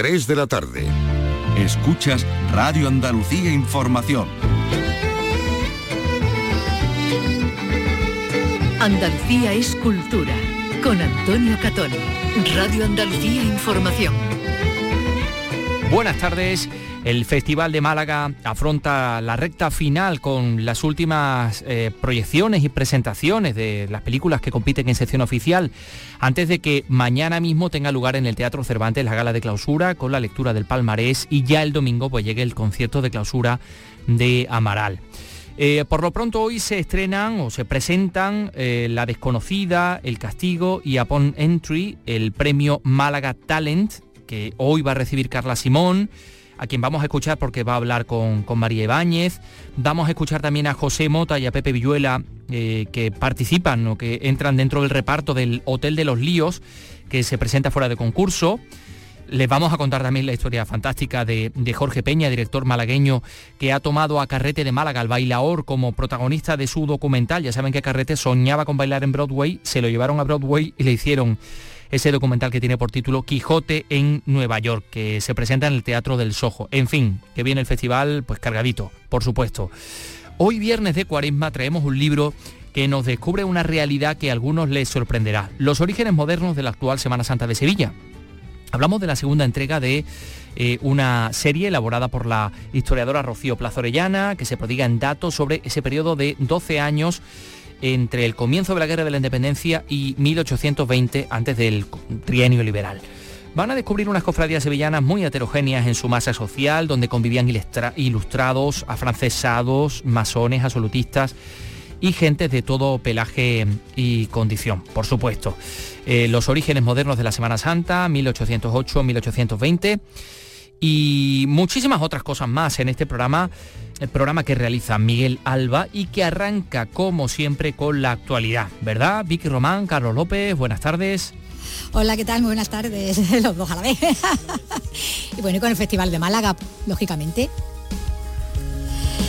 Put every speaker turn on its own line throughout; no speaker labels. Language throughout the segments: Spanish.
3 de la tarde.
Escuchas Radio Andalucía Información.
Andalucía es cultura. Con Antonio Catón. Radio Andalucía Información.
Buenas tardes. El Festival de Málaga afronta la recta final con las últimas eh, proyecciones y presentaciones de las películas que compiten en sección oficial, antes de que mañana mismo tenga lugar en el Teatro Cervantes la gala de clausura con la lectura del palmarés y ya el domingo pues llegue el concierto de clausura de Amaral. Eh, por lo pronto hoy se estrenan o se presentan eh, La desconocida, El castigo y Upon Entry, el premio Málaga Talent, que hoy va a recibir Carla Simón a quien vamos a escuchar porque va a hablar con, María Ibáñez. Vamos a escuchar también a José Mota y a Pepe Villuela, eh, que participan o que entran dentro del reparto del Hotel de los Líos, que se presenta fuera de concurso. Les vamos a contar también la historia fantástica de, Jorge Peña, director malagueño, que ha tomado a Carrete de Málaga, al bailaor, como protagonista de su documental. Ya saben que Carrete soñaba con bailar en Broadway, se lo llevaron a Broadway y le hicieron ese documental que tiene por título Quijote en Nueva York, que se presenta en el Teatro del Sojo. En fin, que viene el festival pues cargadito, por supuesto. Hoy viernes de Cuaresma traemos un libro que nos descubre una realidad que a algunos les sorprenderá, los orígenes modernos de la actual Semana Santa de Sevilla. Hablamos de la segunda entrega de eh, una serie elaborada por la historiadora Rocío Plazorellana, que se prodiga en datos sobre ese periodo de 12 años entre el comienzo de la Guerra de la Independencia y 1820, antes del trienio liberal. Van a descubrir unas cofradías sevillanas muy heterogéneas en su masa social, donde convivían ilustrados, afrancesados, masones, absolutistas y gentes de todo pelaje y condición, por supuesto. Eh, los orígenes modernos de la Semana Santa, 1808-1820 y muchísimas otras cosas más en este programa, el programa que realiza Miguel Alba y que arranca como siempre con la actualidad, ¿verdad? Vicky Román, Carlos López, buenas tardes.
Hola, ¿qué tal? Muy buenas tardes, los dos a la vez. y bueno, y con el Festival de Málaga, lógicamente.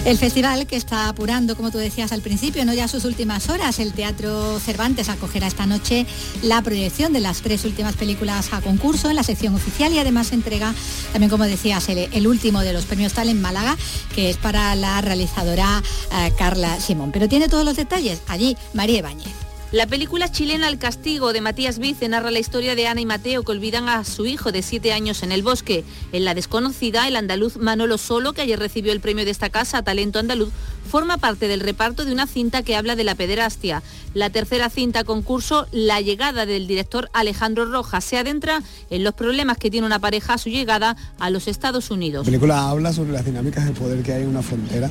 El festival que está apurando, como tú decías al principio, no ya sus últimas horas, el Teatro Cervantes acogerá esta noche la proyección de las tres últimas películas a concurso en la sección oficial y además entrega también, como decías, el, último de los premios Tal en Málaga, que es para la realizadora eh, Carla Simón. Pero tiene todos los detalles allí María Ibáñez.
La película chilena El Castigo de Matías Vice narra la historia de Ana y Mateo que olvidan a su hijo de siete años en el bosque. En La desconocida, el andaluz Manolo Solo, que ayer recibió el premio de esta casa, Talento Andaluz, forma parte del reparto de una cinta que habla de la pederastia. La tercera cinta concurso, La llegada del director Alejandro Rojas, se adentra en los problemas que tiene una pareja a su llegada a los Estados Unidos.
La película habla sobre las dinámicas de poder que hay en una frontera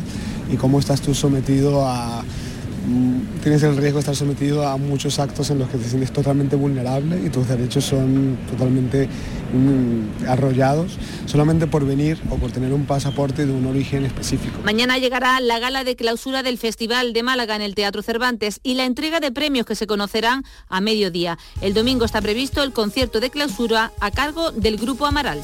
y cómo estás tú sometido a tienes el riesgo de estar sometido a muchos actos en los que te sientes totalmente vulnerable y tus derechos son totalmente mm, arrollados solamente por venir o por tener un pasaporte de un origen específico.
Mañana llegará la gala de clausura del Festival de Málaga en el Teatro Cervantes y la entrega de premios que se conocerán a mediodía. El domingo está previsto el concierto de clausura a cargo del Grupo Amaral.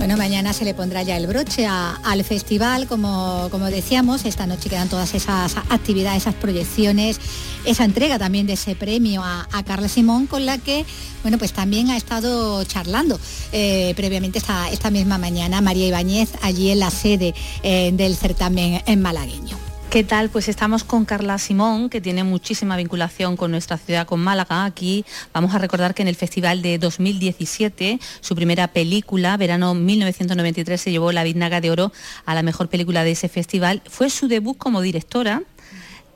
Bueno, mañana se le pondrá ya el broche al festival, como, como decíamos, esta noche quedan todas esas actividades, esas proyecciones, esa entrega también de ese premio a, Carla Simón, con la que, bueno, pues también ha estado charlando eh, previamente esta, esta misma mañana María Ibáñez allí en la sede eh, del certamen en malagueño.
¿Qué tal? Pues estamos con Carla Simón, que tiene muchísima vinculación con nuestra ciudad, con Málaga. Aquí vamos a recordar que en el Festival de 2017, su primera película, verano 1993, se llevó la Biznaga de Oro a la mejor película de ese festival. Fue su debut como directora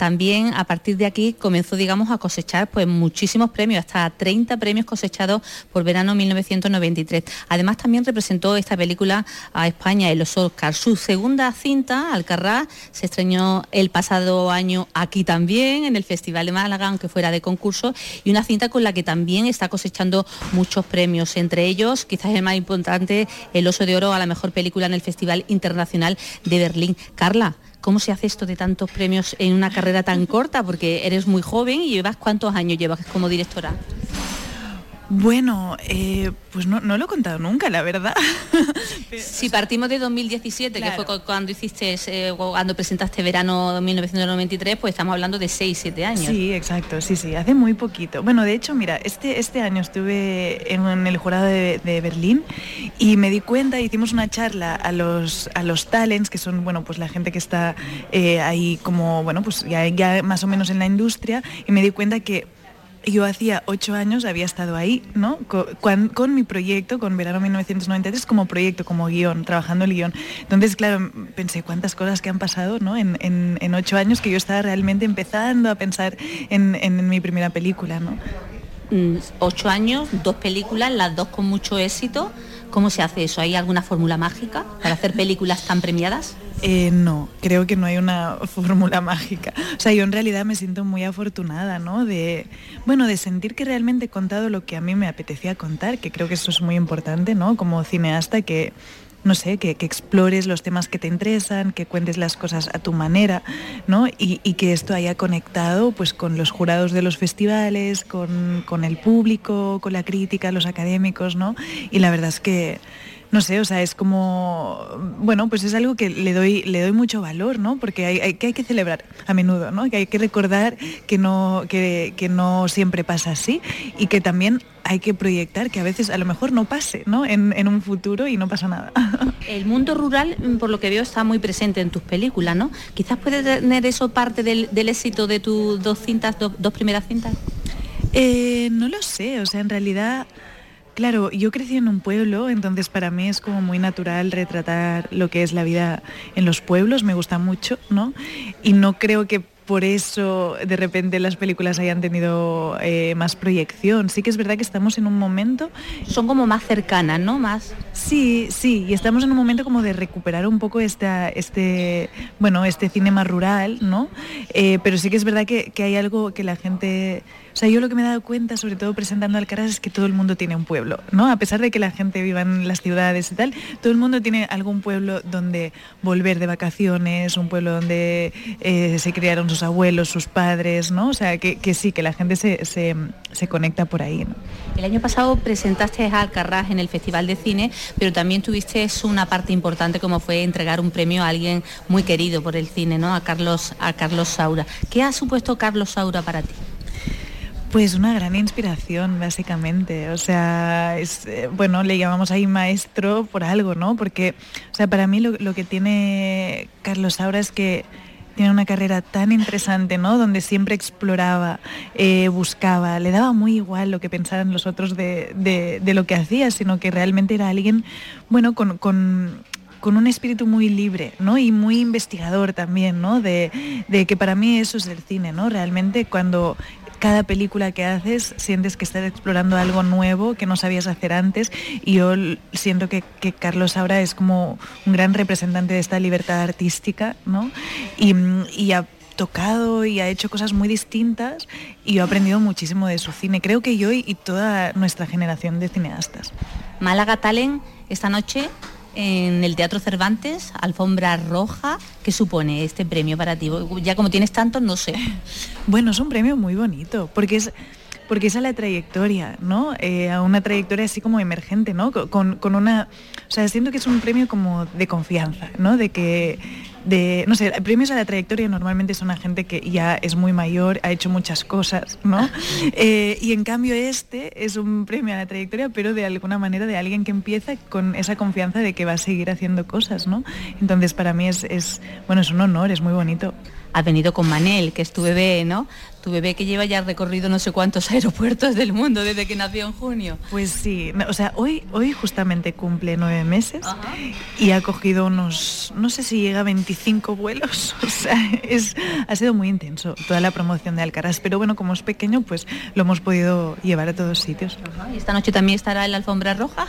también a partir de aquí comenzó, digamos, a cosechar pues muchísimos premios, hasta 30 premios cosechados por verano 1993. Además también representó esta película a España en los Oscars. Su segunda cinta, Alcarrá, se estrenó el pasado año aquí también, en el Festival de Málaga, aunque fuera de concurso, y una cinta con la que también está cosechando muchos premios, entre ellos quizás el más importante, el Oso de Oro a la mejor película en el Festival Internacional de Berlín. Carla, ¿Cómo se hace esto de tantos premios en una carrera tan corta? Porque eres muy joven y llevas cuántos años llevas como directora.
Bueno, eh, pues no, lo he contado nunca, la verdad.
si partimos de 2017, que fue cuando hiciste, eh, cuando presentaste verano 1993, pues estamos hablando de 6, 7 años.
Sí, exacto, sí, sí, hace muy poquito. Bueno, de hecho, mira, este, este año estuve en, el jurado de, Berlín y me di cuenta, hicimos una charla a los, a los talents, que son, bueno, pues la gente que está eh, ahí como, bueno, pues ya, ya más o menos en la industria, y me di cuenta que yo hacía ocho años había estado ahí, ¿no? Con, mi proyecto, con Verano 1993, como proyecto, como guion, trabajando el guion. Entonces, claro, pensé cuántas cosas que han pasado, ¿no? En, ocho años que yo estaba realmente empezando a pensar en, mi primera película, ¿no?
Mm, ocho años, dos películas, las dos con mucho éxito. ¿Cómo se hace eso? ¿Hay alguna fórmula mágica para hacer películas tan premiadas?
Eh, no, creo que no hay una fórmula mágica. O sea, yo en realidad me siento muy afortunada, ¿no? De, bueno, de sentir que realmente he contado lo que a mí me apetecía contar, que creo que eso es muy importante, ¿no? Como cineasta, que no sé, que, explores los temas que te interesan, que cuentes las cosas a tu manera, ¿no? Y, que esto haya conectado pues con los jurados de los festivales, con, con el público, con la crítica, los académicos, ¿no? Y la verdad es que no sé, o sea, es como, bueno, pues es algo que le doy, le doy mucho valor, ¿no? Porque hay, que hay que celebrar a menudo, ¿no? Que hay que recordar que no, que, no siempre pasa así y que también hay que proyectar que a veces a lo mejor no pase, ¿no? En, un futuro y no pasa nada.
El mundo rural, por lo que veo, está muy presente en tus películas, ¿no? Quizás puede tener eso parte del, éxito de tus dos cintas, dos, primeras cintas.
Eh, no lo sé, o sea, en realidad Claro, yo crecí en un pueblo, entonces para mí es como muy natural retratar lo que es la vida en los pueblos, me gusta mucho, ¿no? Y no creo que por eso de repente las películas hayan tenido eh, más proyección. Sí que es verdad que estamos en un momento...
Son como más cercanas, ¿no? Más...
Sí, sí, y estamos en un momento como de recuperar un poco esta, este, bueno, este cine más rural, ¿no? Eh, pero sí que es verdad que, que hay algo que la gente o sea, yo lo que me he dado cuenta, sobre todo presentando Alcaraz, es que todo el mundo tiene un pueblo, ¿no? A pesar de que la gente viva en las ciudades y tal, todo el mundo tiene algún pueblo donde volver de vacaciones, un pueblo donde eh, se criaron sus abuelos, sus padres, ¿no? O sea, que, sí, que la gente se, conecta por ahí.
El año pasado presentaste a Alcaraz en el Festival de Cine, pero también tuviste una parte importante como fue entregar un premio a alguien muy querido por el cine, ¿no? A Carlos, a Carlos Saura. ¿Qué ha supuesto Carlos Saura para ti?
Pues una gran inspiración, básicamente. O sea, es, eh, bueno, le llamamos ahí maestro por algo, ¿no? Porque, o sea, para mí lo, que tiene Carlos ahora es que tiene una carrera tan interesante, ¿no? Donde siempre exploraba, eh, buscaba, le daba muy igual lo que pensaran los otros de, lo que hacía, sino que realmente era alguien, bueno, con, con un espíritu muy libre, ¿no? Y muy investigador también, ¿no? De, de, que para mí eso es el cine, ¿no? Realmente cuando cada película que haces sientes que estás explorando algo nuevo que no sabías hacer antes y yo siento que, Carlos ahora es como un gran representante de esta libertad artística, ¿no? Y, ha tocado y ha hecho cosas muy distintas y yo he aprendido muchísimo de su cine. Creo que yo y, y toda nuestra generación de cineastas.
Málaga Talent esta noche en el Teatro Cervantes, Alfombra Roja. ¿Qué supone este premio para ti? Ya como tienes tantos, no sé.
Bueno, es un premio muy bonito, porque es porque es a la trayectoria, ¿no? Eh, una trayectoria así como emergente, ¿no? Con, con, una... O sea, siento que es un premio como de confianza, ¿no? De que de, no sé, premios a la trayectoria normalmente son a gente que ya es muy mayor, ha hecho muchas cosas, ¿no? Eh, y en cambio este es un premio a la trayectoria, pero de alguna manera de alguien que empieza con esa confianza de que va a seguir haciendo cosas, ¿no? Entonces para mí es, es bueno, es un honor, es muy bonito.
Has venido con Manel, que es tu bebé, ¿no? Tu bebé que lleva ya recorrido no sé cuántos aeropuertos del mundo desde que nació en junio.
Pues sí, o sea, hoy, hoy justamente cumple nueve meses y ha cogido unos, no sé si llega a 25 vuelos, o sea, es, ha sido muy intenso toda la promoción de Alcaraz, pero bueno, como es pequeño, pues lo hemos podido llevar a todos sitios.
¿Y esta noche también estará en la alfombra roja?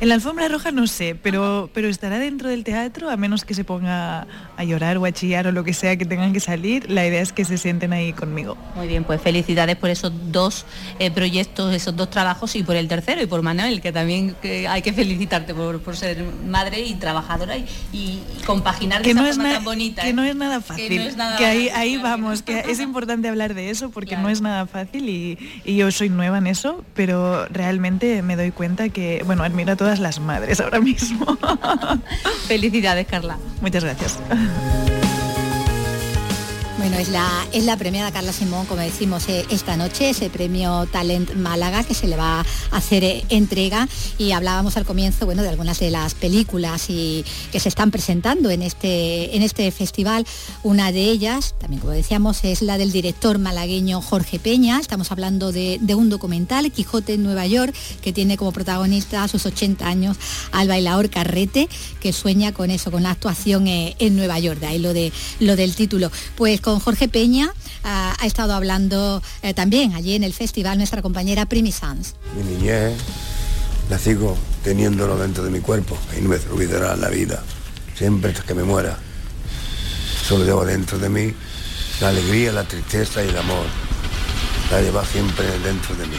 En la alfombra roja no sé, pero, pero estará dentro del teatro, a menos que se ponga a llorar o a chillar o lo que sea que tengan que salir. La idea es que se sienten ahí conmigo.
Muy bien, pues felicidades por esos dos eh, proyectos, esos dos trabajos y por el tercero y por Manuel, que también hay que felicitarte por, ser madre y trabajadora y, compaginar
que no
es
tan
bonita.
Que no es nada fácil. Que, ahí, ahí vamos, que es importante hablar de eso porque no es nada fácil y, y yo soy nueva en eso, pero realmente me doy cuenta que, bueno, admiro a todas las madres ahora mismo.
Felicidades, Carla.
Muchas gracias.
Bueno, es la, es la premiada Carla Simón, como decimos eh, esta noche, ese premio Talent Málaga que se le va a hacer eh, entrega y hablábamos al comienzo, bueno, de algunas de las películas y, que se están presentando en este, en este festival. Una de ellas, también como decíamos, es la del director malagueño Jorge Peña. Estamos hablando de, un documental, Quijote en Nueva York, que tiene como protagonista a sus 80 años al bailador Carrete, que sueña con eso, con la actuación eh, en Nueva York, de ahí lo, de, lo del título. Pues con Jorge Peña ha, estado hablando eh, también allí en el festival nuestra compañera Primi Sanz.
Mi niñez la sigo teniéndolo dentro de mi cuerpo y no me olvidará la vida, siempre hasta que me muera. Solo llevo dentro de mí la alegría, la tristeza y el amor. La lleva siempre dentro de mí.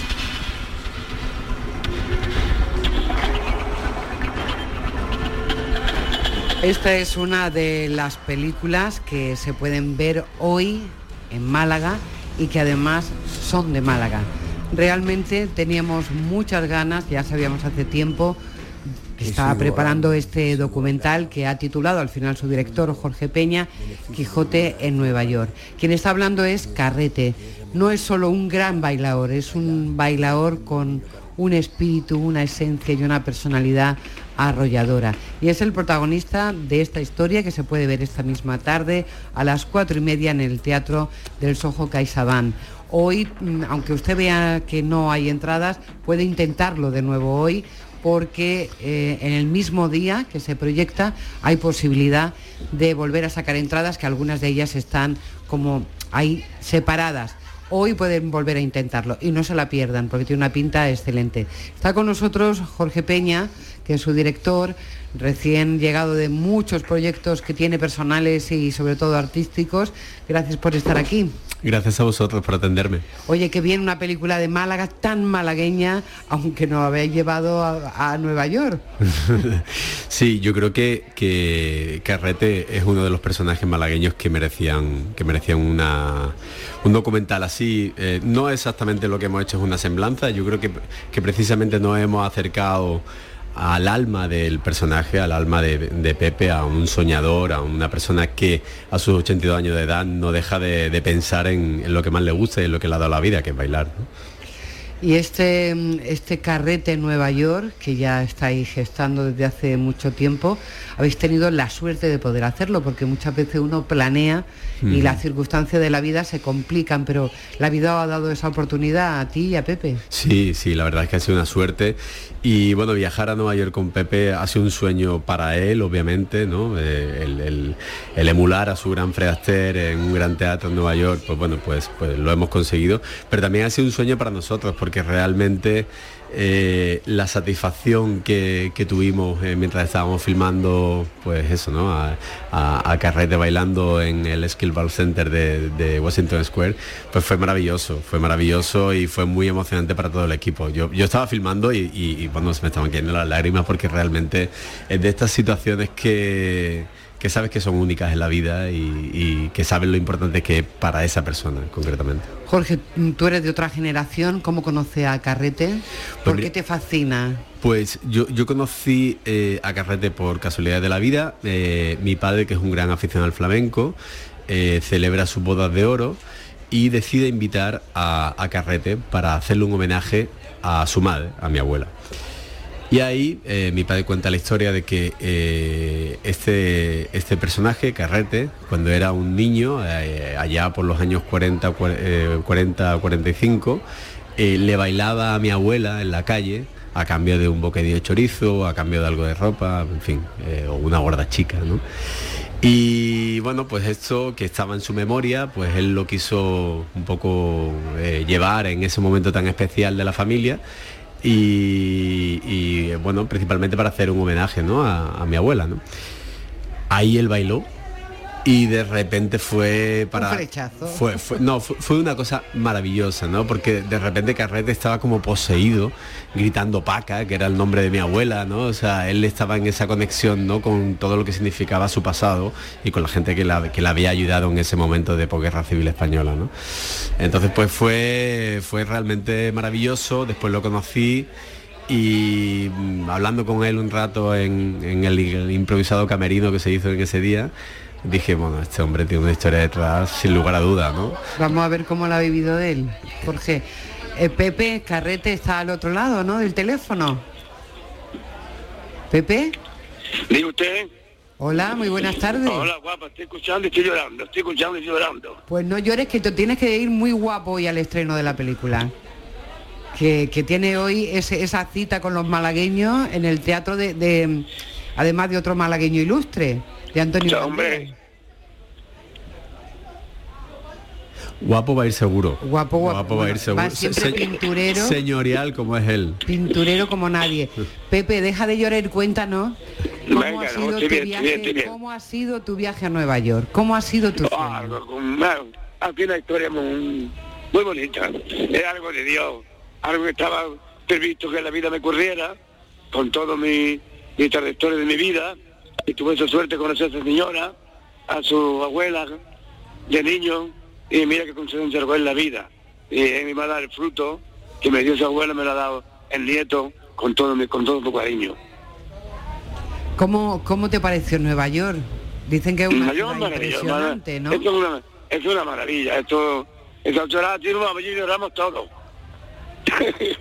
Esta es una de las películas que se pueden ver hoy en Málaga y que además son de Málaga. Realmente teníamos muchas ganas, ya sabíamos hace tiempo que estaba preparando este documental que ha titulado al final su director Jorge Peña, Quijote en Nueva York. Quien está hablando es Carrete. No es solo un gran bailador, es un bailador con un espíritu, una esencia y una personalidad arrolladora. Y es el protagonista de esta historia que se puede ver esta misma tarde a las cuatro y media en el Teatro del Soho CaixaBank. Hoy, mm, aunque usted vea que no hay entradas, puede intentarlo de nuevo hoy porque eh, en el mismo día que se proyecta hay posibilidad de volver a sacar entradas, que algunas de ellas están como ahí separadas hoy pueden volver a intentarlo y no se la pierdan porque tiene una pinta excelente. Está con nosotros Jorge Peña, que es su director, recién llegado de muchos proyectos que tiene personales y sobre todo artísticos. Gracias por estar aquí.
Gracias a vosotros por atenderme.
Oye, que bien una película de Málaga tan malagueña, aunque nos habéis llevado a, Nueva York.
sí, yo creo que, que Carrete es uno de los personajes malagueños que merecían, que merecían una, un documental así. Eh, no exactamente lo que hemos hecho es una semblanza, yo creo que, que precisamente nos hemos acercado al alma del personaje, al alma de, Pepe, a un soñador, a una persona que a sus 82 años de edad no deja de, pensar en, lo que más le gusta y en lo que le ha dado la vida, que es bailar.
Y este, este carrete en Nueva York, que ya estáis gestando desde hace mucho tiempo, habéis tenido la suerte de poder hacerlo, porque muchas veces uno planea y las circunstancias de la vida se complican, pero la vida ha dado esa oportunidad a ti y a Pepe.
Sí, sí, la verdad es que ha sido una suerte. Y bueno, viajar a Nueva York con Pepe ha sido un sueño para él, obviamente, ¿no? Eh, el, emular a su gran Fred Astaire en un gran teatro en Nueva York, pues bueno, pues, pues lo hemos conseguido. Pero también ha sido un sueño para nosotros, porque realmente eh, la satisfacción que, tuvimos eh, mientras estábamos filmando, pues eso, ¿no? A, Carrete bailando en el Skill Ball Center de, Washington Square, pues fue maravilloso, fue maravilloso y fue muy emocionante para todo el equipo. Yo, estaba filmando y, y, bueno, se me estaban cayendo las lágrimas porque realmente es de estas situaciones que que sabes que son únicas en la vida y, que sabes lo importante que es para esa persona concretamente.
Jorge, tú eres de otra generación, ¿cómo conoces a Carrete? ¿Por pues qué te fascina?
Pues yo, yo conocí eh, a Carrete por casualidad de la vida. Eh, mi padre, que es un gran aficionado al flamenco, eh, celebra sus bodas de oro y decide invitar a, a Carrete para hacerle un homenaje a su madre, a mi abuela. Y ahí eh, mi padre cuenta la historia de que eh, este, este personaje, Carrete, cuando era un niño, eh, allá por los años 40, 40 45, le bailaba a mi abuela en la calle a cambio de un bocadillo de chorizo, a cambio de algo de ropa, en fin, o una gorda chica, ¿no? Y bueno, pues esto que estaba en su memoria, pues él lo quiso un poco llevar en ese momento tan especial de la familia y, bueno, principalmente para hacer un homenaje ¿no? a, a mi abuela. ¿no? Ahí él bailó y de repente fue para fue, no fue, una cosa maravillosa no porque de repente Carrete estaba como poseído gritando Paca que era el nombre de mi abuela no o sea él estaba en esa conexión no con todo lo que significaba su pasado y con la gente que la, que la había ayudado en ese momento de posguerra civil española no entonces pues fue fue realmente maravilloso. Después lo conocí y mm, hablando con él un rato en, el improvisado camerino que se hizo en ese día dije, bueno, este hombre tiene una historia detrás sin lugar a duda, ¿no?
Vamos a ver cómo la ha vivido él, Jorge. Eh, Pepe Carrete está al otro lado, ¿no? Del teléfono. Pepe.
Diga usted.
Hola, muy buenas tardes.
Hola, guapa, estoy escuchando y estoy llorando, estoy escuchando y estoy llorando.
Pues no llores que tú tienes que ir muy guapo hoy al estreno de la película. Que, tiene hoy esa cita con los malagueños en el teatro de, además de otro malagueño ilustre de Antonio. hombre.
Guapo va a ir seguro.
Guapo,
guapo, va a ir seguro.
siempre pinturero.
Señorial como es él.
Pinturero como nadie. Pepe, deja de llorar, cuéntanos. ¿Cómo, ha sido tu viaje, ¿Cómo ha sido tu viaje a Nueva York? ¿Cómo ha sido tu
ah, Aquí una historia muy, muy bonita. Es algo de Dios. Algo que estaba previsto que la vida me ocurriera con todo mi, mi trayectoria de mi vida y tuve esa suerte de conocer a esa señora, a su abuela de niño, y mira que coincidencia en la vida. Y me va a dar el fruto que me dio su abuela, me lo ha dado el nieto con todo mi, con todo su cariño.
¿Cómo, ¿Cómo te pareció Nueva York? Dicen que es una impresionante, ¿no?
Esto es una, es una maravilla, esto, esa chorada tiene un y lloramos todos.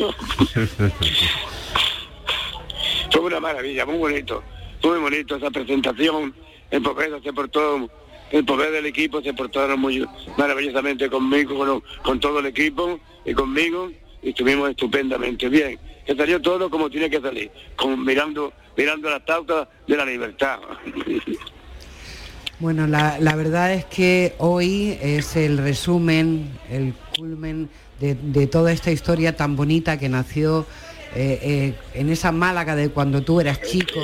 Fue una maravilla, muy bonito muy bonito esa presentación. El Popeda se portó, el poder del equipo se portaron muy maravillosamente conmigo, con, todo el equipo y conmigo, y estuvimos estupendamente bien. Que salió todo como tiene que salir, mirando, mirando las tautas de la libertad.
Bueno, la, verdad es que hoy es el resumen, el culmen de, toda esta historia tan bonita que nació eh, eh, en esa Málaga de cuando tú eras chico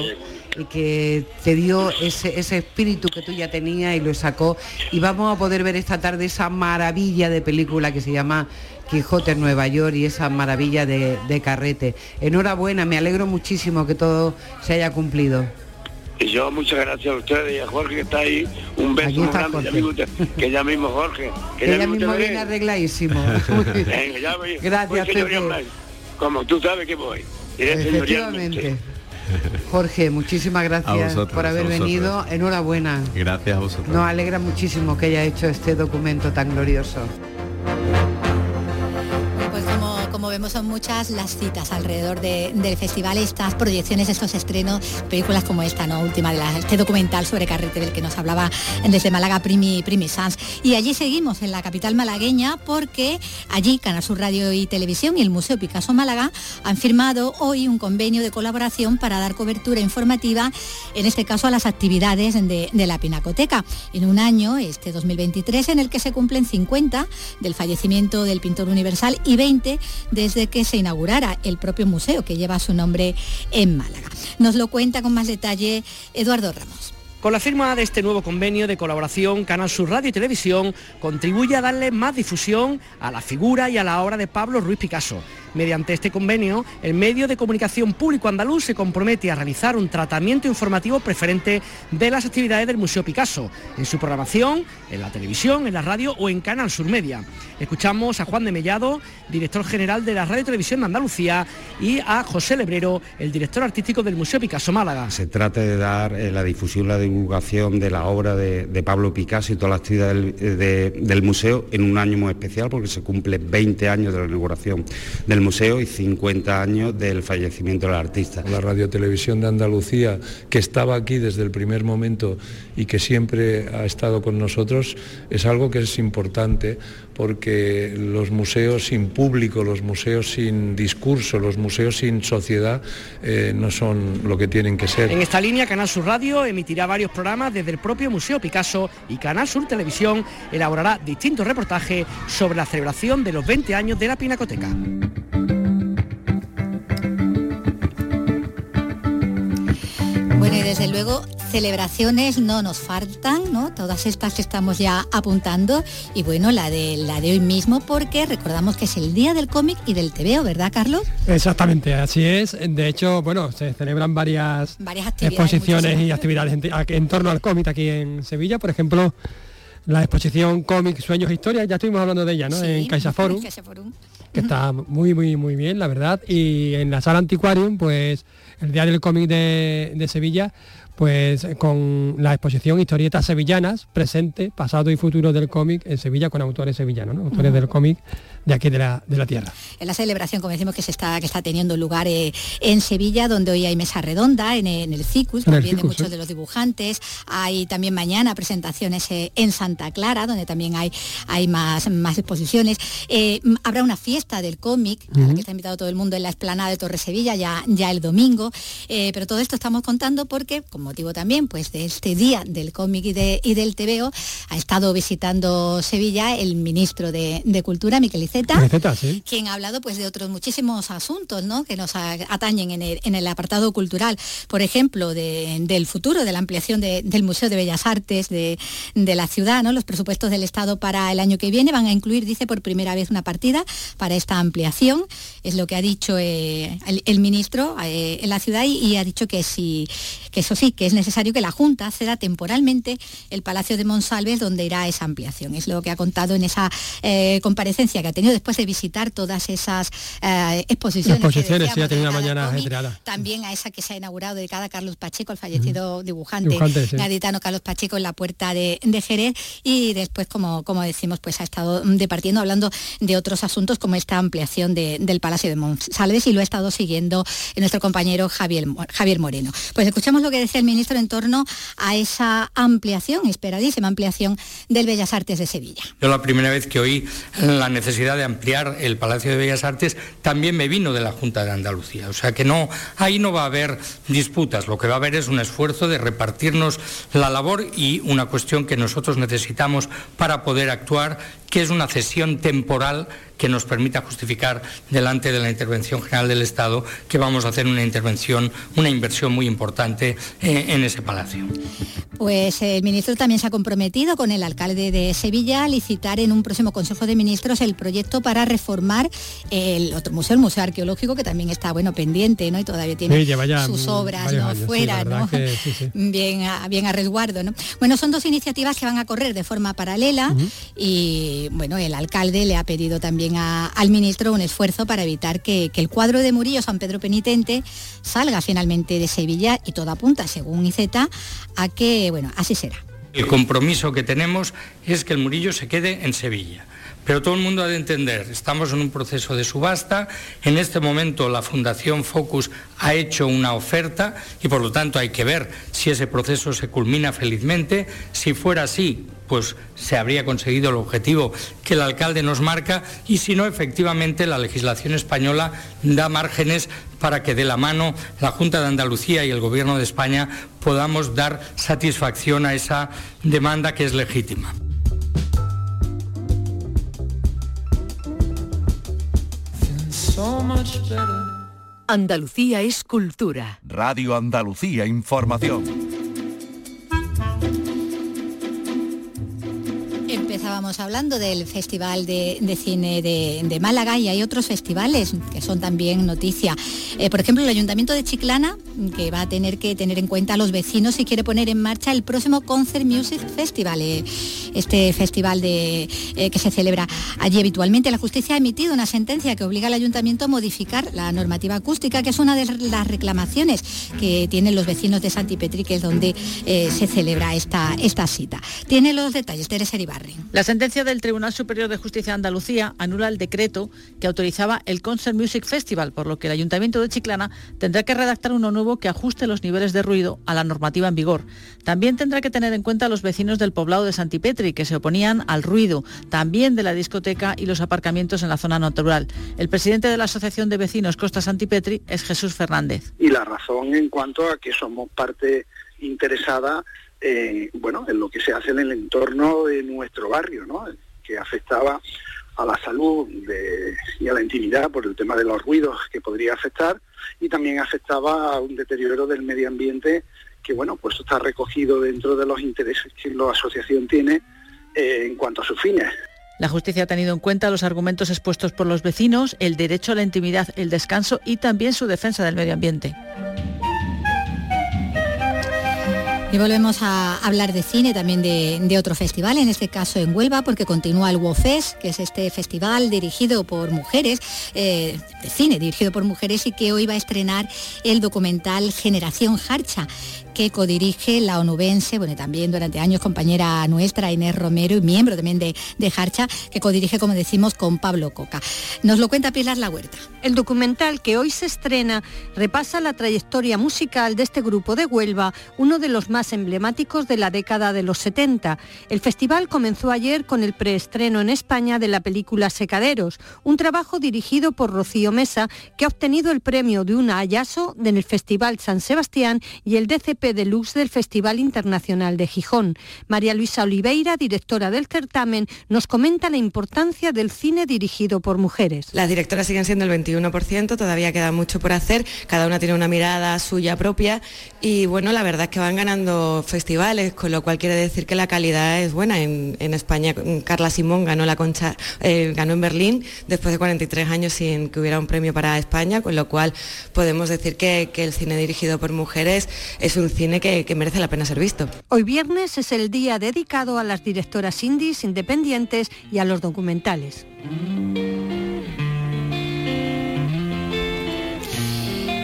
que te dio ese, espíritu que tú ya tenías y lo sacó. Y vamos a poder ver esta tarde esa maravilla de película que se llama Quijote en Nueva York y esa maravilla de, carrete. Enhorabuena, me alegro muchísimo que todo se haya cumplido.
Y yo muchas gracias a ustedes y a Jorge que está ahí. Un beso muy grande, que ya mismo Jorge.
Que, ya, mismo viene arregladísimo. gracias,
Como tú sabes que voy.
Efectivamente. Jorge, muchísimas gracias por haber venido. Enhorabuena.
Gracias a vosotros.
Nos alegra muchísimo que haya hecho este documento tan glorioso
vemos son muchas las citas alrededor del festival, estas proyecciones, estos estrenos, películas como esta, ¿no? Última de este documental sobre Carrete del que nos hablaba desde Málaga Primi, Primi. Y allí seguimos en la capital malagueña porque allí Canal Sur Radio y Televisión y el Museo Picasso Málaga han firmado hoy un convenio de colaboración para dar cobertura informativa, en este caso a las actividades de, de la Pinacoteca, en un año, este 2023, en el que se cumplen 50 del fallecimiento del pintor universal y 20 de desde que se inaugurara el propio museo que lleva su nombre en Málaga. Nos lo cuenta con más detalle Eduardo Ramos.
Con la firma de este nuevo convenio de colaboración, Canal Sur Radio y Televisión contribuye a darle más difusión a la figura y a la obra de Pablo Ruiz Picasso. Mediante este convenio, el medio de comunicación público andaluz se compromete a realizar un tratamiento informativo preferente de las actividades del Museo Picasso, en su programación, en la televisión, en la radio o en Canal Sur Media. Escuchamos a Juan de Mellado, director general de la Radio Televisión de Andalucía, y a José Lebrero, el director artístico del Museo Picasso Málaga.
Se trata de dar eh, la difusión, la divulgación de la obra de, Pablo Picasso y toda la actividad del, museo en un año muy especial porque se cumple 20 años de la inauguración del museo y 50 años del fallecimiento del artista.
La Radio Televisión de Andalucía, que estaba aquí desde el primer momento y que siempre ha estado con nosotros, es algo que es importante porque los museos sin público, los museos sin discurso, los museos sin sociedad eh, no son lo que tienen que ser.
En esta línea, Canal Sur Radio emitirá varios programas desde el propio Museo Picasso y Canal Sur Televisión elaborará distintos reportajes sobre la celebración de los 20 años de la Pinacoteca.
Bueno, y desde luego celebraciones no nos faltan, ¿no? Todas estas que estamos ya apuntando y bueno, la de la de hoy mismo porque recordamos que es el día del cómic y del TVO, ¿verdad, Carlos?
Exactamente, así es. De hecho, bueno, se celebran varias, varias exposiciones y actividades en, torno al cómic aquí en Sevilla, por ejemplo, la exposición cómic Sueños e Historias, ya estuvimos hablando de ella, ¿no? En CaixaForum. En CaixaForum. Que está muy, muy, muy bien, la verdad. Y en la sala Antiquarium, pues el Día del Cómic de, Sevilla, pues con la exposición Historietas Sevillanas, presente, pasado y futuro del cómic en Sevilla con autores sevillanos, autores del cómic de aquí de la, tierra.
En la celebración, como decimos, que se está, que está teniendo lugar eh, en Sevilla, donde hoy hay mesa redonda, en, el CICUS, también de muchos de los dibujantes. Hay también mañana presentaciones eh, en Santa Clara, donde también hay, hay más, más exposiciones. Eh, habrá una fiesta del cómic, que está invitado todo el mundo en la explanada de Torre Sevilla, ya, ya el domingo. pero todo esto estamos contando porque, con motivo también pues, de este día del cómic y, de, y del TVO, ha estado visitando Sevilla el ministro de, Cultura, Miquel quien ha hablado pues de otros muchísimos asuntos ¿no? que nos atañen en el, apartado cultural. Por ejemplo, del futuro, de la ampliación del Museo de Bellas Artes de, la ciudad. ¿no? Los presupuestos del Estado para el año que viene van a incluir, dice, por primera vez una partida para esta ampliación. Es lo que ha dicho eh, el, ministro eh, en la ciudad y, ha dicho que, sí, que eso sí, que es necesario que la Junta ceda temporalmente el Palacio de Monsalves donde irá esa ampliación. Es lo que ha contado en esa eh, comparecencia que ha tenido después de visitar todas esas eh, exposiciones.
Exposiciones, sí, ha tenido una mañana
También a esa que se ha inaugurado dedicada a Carlos Pacheco, el fallecido dibujante, gaditano Carlos Pacheco en la puerta de, Jerez y después, como, como decimos, pues ha estado departiendo hablando de otros asuntos como esta ampliación del Palacio de Monsalves y lo ha estado siguiendo nuestro compañero Javier, Javier Moreno. Pues escuchamos lo que decía el ministro en torno a esa ampliación, esperadísima ampliación del Bellas Artes de Sevilla.
Yo la primera vez que oí la necesidad de ampliar el Palacio de Bellas Artes también me vino de la Junta de Andalucía. O sea que no, ahí no va a haber disputas, lo que va a haber es un esfuerzo de repartirnos la labor y una cuestión que nosotros necesitamos para poder actuar, que es una cesión temporal que nos permita justificar delante de la intervención general del Estado que vamos a hacer una intervención, una inversión muy importante eh, en ese palacio.
Pues el ministro también se ha comprometido con el alcalde de Sevilla a licitar en un próximo Consejo de Ministros el proyecto para reformar el otro museo, el Museo Arqueológico, que también está bueno pendiente, ¿no? Y todavía tiene sus obras ¿no? fuera, ¿no? bien, a, bien a resguardo, ¿no? Bueno, son dos iniciativas que van a correr de forma paralela y bueno, el alcalde le ha pedido también al ministro un esfuerzo para evitar que, el cuadro de Murillo San Pedro Penitente salga finalmente de Sevilla y todo apunta, según IZ, a que, bueno, así será.
El compromiso que tenemos es que el Murillo se quede en Sevilla. Pero todo el mundo ha de entender, estamos en un proceso de subasta, en este momento la Fundación Focus ha hecho una oferta y por lo tanto hay que ver si ese proceso se culmina felizmente. Si fuera así, pues se habría conseguido el objetivo que el alcalde nos marca y si no, efectivamente la legislación española da márgenes para que de la mano la Junta de Andalucía y el Gobierno de España podamos dar satisfacción a esa demanda que es legítima.
Andalucía es cultura.
Radio Andalucía Información.
Estábamos hablando del Festival de, Cine de, Málaga y hay otros festivales que son también noticia. Eh, por ejemplo, el Ayuntamiento de Chiclana, que va a tener que tener en cuenta a los vecinos si quiere poner en marcha el próximo Concert Music Festival, eh, este festival de, eh, que se celebra allí habitualmente. La justicia ha emitido una sentencia que obliga al Ayuntamiento a modificar la normativa acústica, que es una de las reclamaciones que tienen los vecinos de Santipetri, que es donde se celebra esta, esta cita. Tiene los detalles, Teresa Ibarri.
Sentencia del Tribunal Superior de Justicia de Andalucía anula el decreto que autorizaba el Concert Music Festival, por lo que el Ayuntamiento de Chiclana tendrá que redactar uno nuevo que ajuste los niveles de ruido a la normativa en vigor. También tendrá que tener en cuenta a los vecinos del poblado de Santipetri, que se oponían al ruido, también de la discoteca y los aparcamientos en la zona natural. El presidente de la Asociación de Vecinos Costa Santipetri es Jesús Fernández.
Y la razón en cuanto a que somos parte interesada eh, bueno, en lo que se hace en el entorno de nuestro barrio, ¿no? que afectaba a la salud y a la intimidad por el tema de los ruidos que podría afectar y también afectaba a un deterioro del medio ambiente que bueno, pues está recogido dentro de los intereses que la asociación tiene eh, en cuanto a sus fines.
La justicia ha tenido en cuenta los argumentos expuestos por los vecinos, el derecho a la intimidad, el descanso y también su defensa del medio ambiente.
Y volvemos a hablar de cine, también de, otro festival, en este caso en Huelva, porque continúa el WOFES, que es este festival dirigido por mujeres, eh, de cine dirigido por mujeres y que hoy va a estrenar el documental Generación Harcha, que codirige la onubense, bueno, también durante años compañera nuestra, Inés Romero, y miembro también de, de Harcha, que codirige, como decimos, con Pablo Coca. Nos lo cuenta Pilar La Huerta.
El documental que hoy se estrena repasa la trayectoria musical de este grupo de Huelva, uno de los más emblemáticos de la década de los 70. El festival comenzó ayer con el preestreno en España de la película Secaderos, un trabajo dirigido por Rocío Mesa, que ha obtenido el premio de un Ayaso en el Festival San Sebastián y el DCP de Lux del Festival Internacional de Gijón. María Luisa Oliveira, directora del certamen, nos comenta la importancia del cine dirigido por mujeres.
Las directoras siguen siendo el 21%, todavía queda mucho por hacer, cada una tiene una mirada suya propia y bueno, la verdad es que van ganando festivales, con lo cual quiere decir que la calidad es buena. En, España Carla Simón ganó la concha, eh, ganó en Berlín después de 43 años sin que hubiera un premio para España, con lo cual podemos decir que, que el cine dirigido por mujeres es un cine que, que, merece la pena ser visto.
Hoy viernes es el día dedicado a las directoras indies independientes y a los documentales.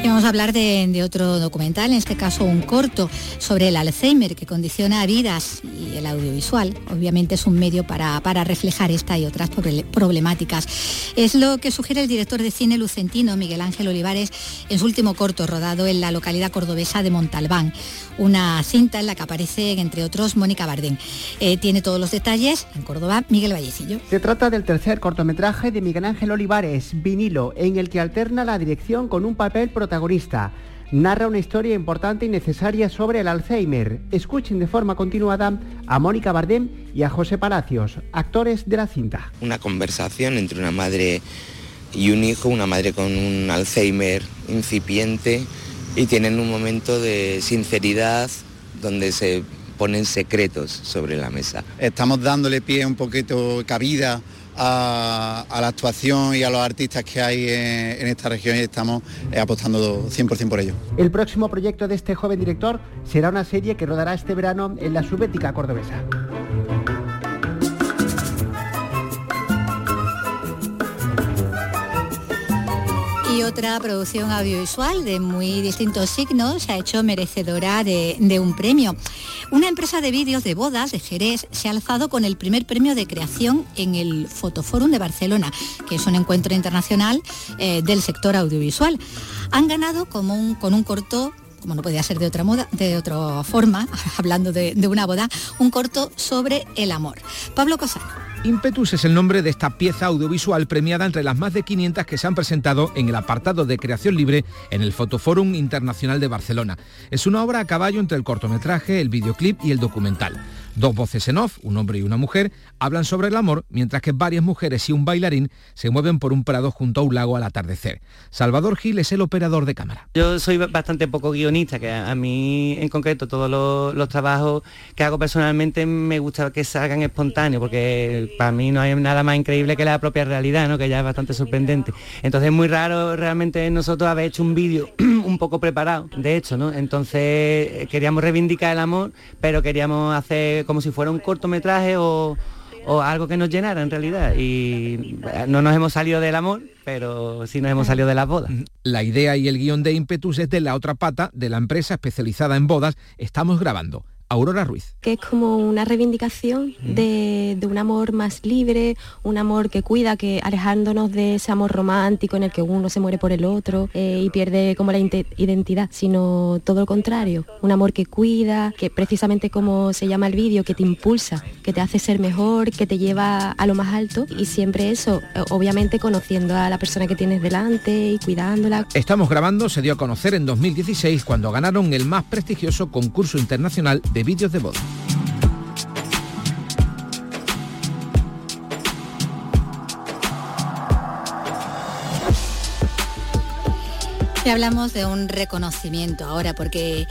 Vamos a hablar de, otro documental, en este caso un corto, sobre el Alzheimer que condiciona vidas y el audiovisual. Obviamente es un medio para, para reflejar esta y otras problemáticas. Es lo que sugiere el director de cine lucentino Miguel Ángel Olivares en su último corto rodado en la localidad cordobesa de Montalbán. Una cinta en la que aparece, entre otros, Mónica Bardén. Eh, tiene todos los detalles en Córdoba, Miguel Vallecillo.
Se trata del tercer cortometraje de Miguel Ángel Olivares, Vinilo, en el que alterna la dirección con un papel protagonista protagonista. Narra una historia importante y necesaria sobre el Alzheimer. Escuchen de forma continuada a Mónica Bardem y a José Palacios, actores de la cinta.
Una conversación entre una madre y un hijo, una madre con un Alzheimer incipiente y tienen un momento de sinceridad donde se ponen secretos sobre la mesa.
Estamos dándole pie un poquito cabida a, la actuación y a los artistas que hay en, esta región y estamos eh, apostando 100% por ello.
El próximo proyecto de este joven director será una serie que rodará este verano en la subética cordobesa.
Otra producción audiovisual de muy distintos signos se ha hecho merecedora de, un premio. Una empresa de vídeos de bodas de Jerez se ha alzado con el primer premio de creación en el Fotoforum de Barcelona, que es un encuentro internacional eh, del sector audiovisual. Han ganado con un corto como no podía ser de otra moda, de otra forma, hablando de, de una boda, un corto sobre el amor. Pablo Cosano.
Impetus es el nombre de esta pieza audiovisual premiada entre las más de 500 que se han presentado en el apartado de creación libre en el Fotoforum Internacional de Barcelona. Es una obra a caballo entre el cortometraje, el videoclip y el documental. Dos voces en off, un hombre y una mujer, hablan sobre el amor, mientras que varias mujeres y un bailarín se mueven por un prado junto a un lago al atardecer. Salvador Gil es el operador de cámara.
Yo soy bastante poco guionista, que a mí en concreto todos los, trabajos que hago personalmente me gusta que salgan espontáneos, porque para mí no hay nada más increíble que la propia realidad, ¿no? que ya es bastante sorprendente. Entonces es muy raro realmente nosotros haber hecho un vídeo un poco preparado, de hecho, ¿no? Entonces eh, queríamos reivindicar el amor, pero queríamos hacer como si fuera un cortometraje o, algo que nos llenara en realidad. Y eh, no nos hemos salido del amor, pero sí nos hemos salido de las bodas.
La idea y el guion de Impetus es de la otra pata de la empresa especializada en bodas. Estamos grabando. Aurora Ruiz.
Que es como una reivindicación de, un amor más libre, un amor que cuida, que alejándonos de ese amor romántico en el que uno se muere por el otro eh, y pierde como la identidad, sino todo lo contrario, un amor que cuida, que precisamente como se llama el vídeo, que te impulsa, que te hace ser mejor, que te lleva a lo más alto y siempre eso, obviamente conociendo a la persona que tienes delante y cuidándola.
Estamos grabando, se dio a conocer en 2016 cuando ganaron el más prestigioso concurso internacional de vídeos de boda.
Y hablamos de un reconocimiento ahora, porque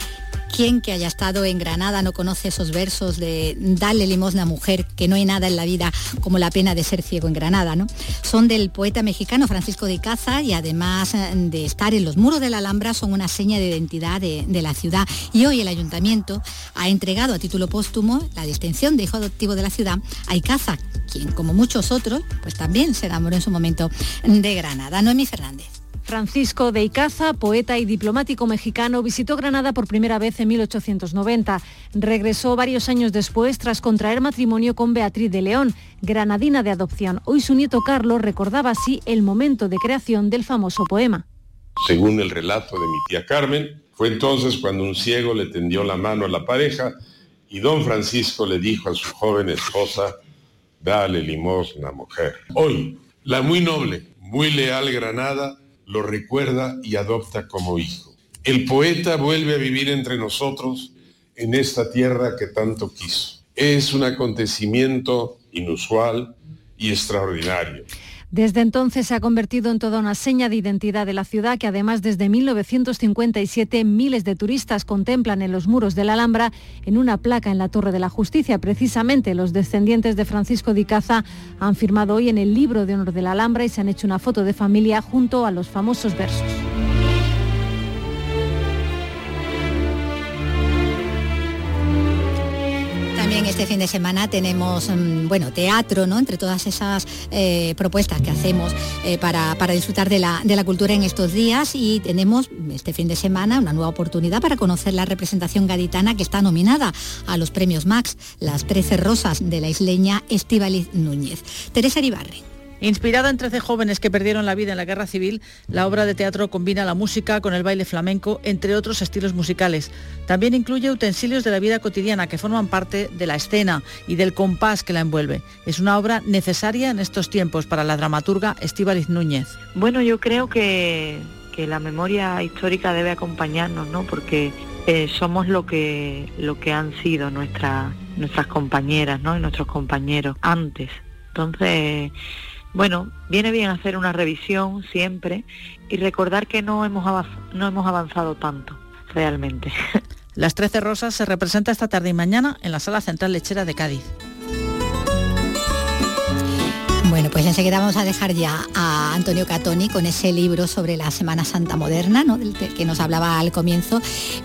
¿Quién que haya estado en Granada no conoce esos versos de Dale limosna mujer, que no hay nada en la vida como la pena de ser ciego en Granada? ¿no? Son del poeta mexicano Francisco de Icaza y además eh, de estar en los muros de la Alhambra son una seña de identidad de, de la ciudad. Y hoy el ayuntamiento ha entregado a título póstumo la distinción de hijo adoptivo de la ciudad a Icaza, quien como muchos otros, pues también se enamoró en su momento de Granada. Noemi Fernández.
Francisco de Icaza, poeta y diplomático mexicano, visitó Granada por primera vez en 1890. Regresó varios años después tras contraer matrimonio con Beatriz de León, granadina de adopción. Hoy su nieto Carlos recordaba así el momento de creación del famoso poema.
Según el relato de mi tía Carmen, fue entonces cuando un ciego le tendió la mano a la pareja y don Francisco le dijo a su joven esposa, dale limosna mujer. Hoy, la muy noble, muy leal Granada lo recuerda y adopta como hijo. El poeta vuelve a vivir entre nosotros en esta tierra que tanto quiso. Es un acontecimiento inusual y extraordinario.
Desde entonces se ha convertido en toda una seña de identidad de la ciudad que además desde 1957 miles de turistas contemplan en los muros de la Alhambra en una placa en la Torre de la Justicia. Precisamente los descendientes de Francisco de Icaza han firmado hoy en el libro de honor de la Alhambra y se han hecho una foto de familia junto a los famosos versos.
También este fin de semana tenemos, mm, bueno, teatro, ¿no? Entre todas esas eh, propuestas que hacemos eh, para, para, disfrutar de la, de la cultura en estos días y tenemos este fin de semana una nueva oportunidad para conocer la representación gaditana que está nominada a los premios Max, las 13 rosas de la isleña Estivaliz Núñez. Teresa Ribarri.
Inspirada en 13 jóvenes que perdieron la vida en la guerra civil, la obra de teatro combina la música con el baile flamenco, entre otros estilos musicales. También incluye utensilios de la vida cotidiana que forman parte de la escena y del compás que la envuelve. Es una obra necesaria en estos tiempos para la dramaturga Estíbaliz Núñez.
Bueno, yo creo que, la memoria histórica debe acompañarnos, ¿no? Porque eh, somos lo que, han sido nuestras nuestras compañeras ¿no? y nuestros compañeros antes. Entonces, bueno, viene bien hacer una revisión siempre y recordar que no hemos, no hemos avanzado tanto, realmente.
Las Trece Rosas se representa esta tarde y mañana en la Sala Central Lechera de Cádiz.
Pues enseguida vamos a dejar ya a Antonio Catoni con ese libro sobre la Semana Santa moderna, del que nos hablaba al comienzo,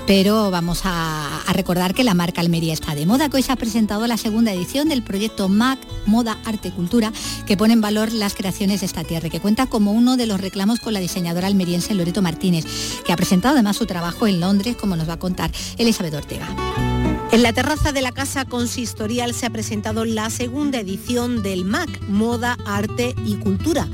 pero vamos a, a, recordar que la marca Almería está de moda, que hoy se ha presentado la segunda edición del proyecto MAC, Moda, Arte, Cultura, que pone en valor las creaciones de esta tierra, que cuenta como uno de los reclamos con la diseñadora almeriense Loreto Martínez, que ha presentado además su trabajo en Londres, como nos va a contar Elizabeth Ortega.
En la terraza de la Casa Consistorial se ha presentado la segunda edición del MAC, Moda, Arte y Cultura,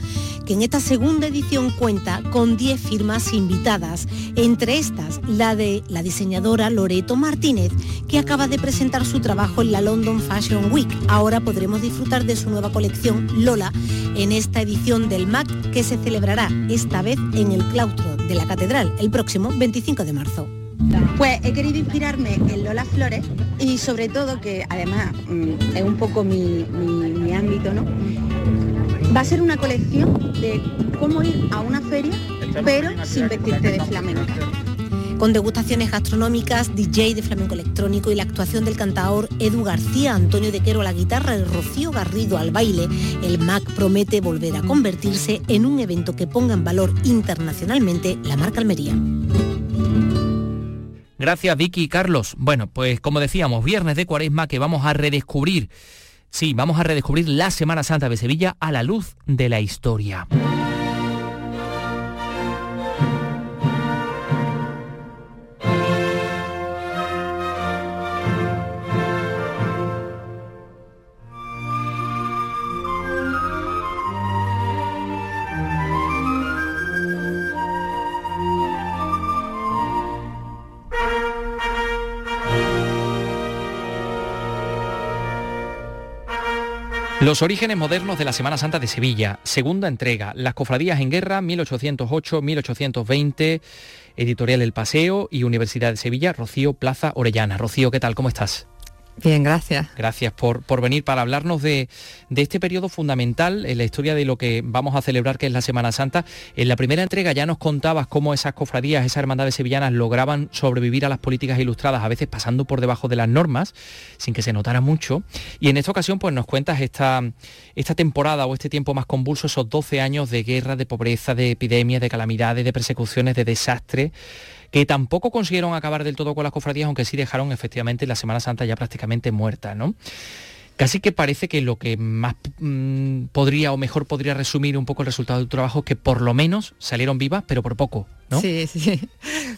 que en esta segunda edición cuenta con 10 firmas invitadas, entre estas la de la diseñadora Loreto Martínez, que acaba de presentar su trabajo en la London Fashion Week. Ahora podremos disfrutar de su nueva colección Lola en esta edición del MAC que se celebrará esta vez en el claustro de la Catedral el próximo 25 de marzo.
Pues he querido inspirarme en Lola Flores y sobre todo que además mmm, es un poco mi, mi, mi, ámbito, ¿no? Va a ser una colección de cómo ir a una feria pero sin vestirte de flamenca.
Con degustaciones gastronómicas, DJ de flamenco electrónico y la actuación del cantador Edu García, Antonio de Quero a la guitarra y Rocío Garrido al baile, el MAC promete volver a convertirse en un evento que ponga en valor internacionalmente la marca Almería.
Gracias Vicky y Carlos. Bueno, pues como decíamos, viernes de cuaresma que vamos a redescubrir, sí, vamos a redescubrir la Semana Santa de Sevilla a la luz de la historia. Los orígenes modernos de la Semana Santa de Sevilla, segunda entrega, Las Cofradías en Guerra, 1808-1820, Editorial El Paseo y Universidad de Sevilla, Rocío Plaza Orellana. Rocío, ¿qué tal? ¿Cómo estás?
Bien, gracias.
Gracias por, por venir para hablarnos de, de, este periodo fundamental en la historia de lo que vamos a celebrar, que es la Semana Santa. En la primera entrega ya nos contabas cómo esas cofradías, esas hermandades sevillanas lograban sobrevivir a las políticas ilustradas, a veces pasando por debajo de las normas, sin que se notara mucho. Y en esta ocasión pues nos cuentas esta, esta temporada o este tiempo más convulso, esos 12 años de guerra, de pobreza, de epidemias, de calamidades, de persecuciones, de desastre que tampoco consiguieron acabar del todo con las cofradías, aunque sí dejaron efectivamente la Semana Santa ya prácticamente muerta, ¿no? Casi que parece que lo que más mmm, podría o mejor podría resumir un poco el resultado del trabajo es que por lo menos salieron vivas, pero por poco, ¿no?
Sí, sí.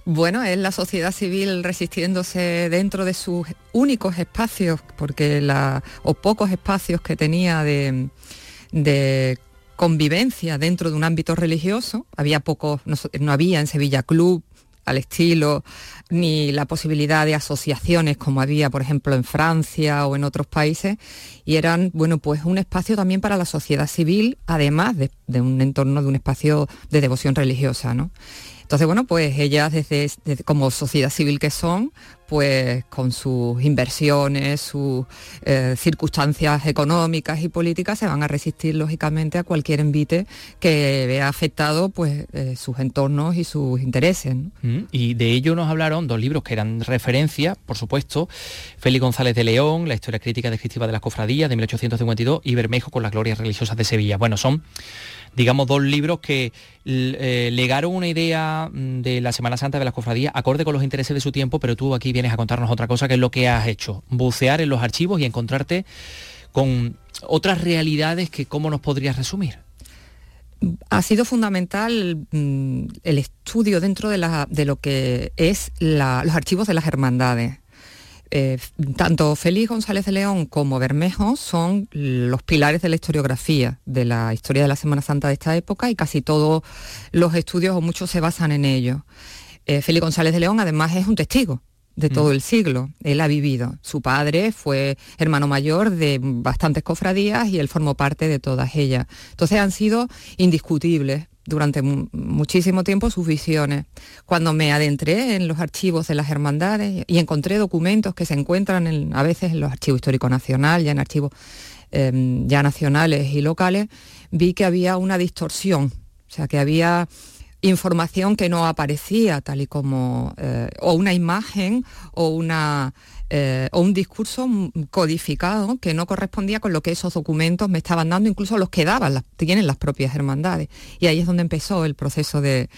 Bueno, es la sociedad civil resistiéndose dentro de sus únicos espacios, porque la, o pocos espacios que tenía de, convivencia dentro de un ámbito religioso. Había pocos, no había en Sevilla club, al estilo, ni la posibilidad de asociaciones como había, por ejemplo, en Francia o en otros países, y eran, bueno, pues un espacio también para la sociedad civil, además de, un entorno de un espacio de devoción religiosa, ¿no? Entonces, bueno, pues ellas desde, como sociedad civil que son, pues con sus inversiones, sus eh, circunstancias económicas y políticas se van a resistir lógicamente a cualquier envite que vea afectado pues eh, sus entornos y sus intereses.
Mm, y de ello nos hablaron dos libros que eran referencia, por supuesto, Félix González de León, La historia crítica descriptiva de las cofradías de 1852 y Bermejo con las glorias religiosas de Sevilla. Bueno, son digamos, dos libros que eh, legaron una idea mm, de la Semana Santa de las cofradías acorde con los intereses de su tiempo, pero tú aquí vienes a contarnos otra cosa que es lo que has hecho, bucear en los archivos y encontrarte con otras realidades que cómo nos podrías resumir.
Ha sido fundamental mmm, el estudio dentro de, lo que es los archivos de las hermandades. Eh, tanto Félix González de León como Bermejo son los pilares de la historiografía, de la historia de la Semana Santa de esta época y casi todos los estudios o muchos se basan en ello. Eh, Félix González de León además es un testigo de todo el siglo. Él ha vivido. Su padre fue hermano mayor de bastantes cofradías y él formó parte de todas ellas. Entonces han sido indiscutibles durante muchísimo tiempo sus visiones. Cuando me adentré en los archivos de las hermandades y encontré documentos que se encuentran en, a veces en los archivos históricos nacional, ya en archivos eh, ya nacionales y locales, vi que había una distorsión, o sea, que había información que no aparecía tal y como, eh, o una imagen o, una, eh, o un discurso codificado que no correspondía con lo que esos documentos me estaban dando, incluso los que daban, las, tienen las propias hermandades. Y ahí es donde empezó el proceso de,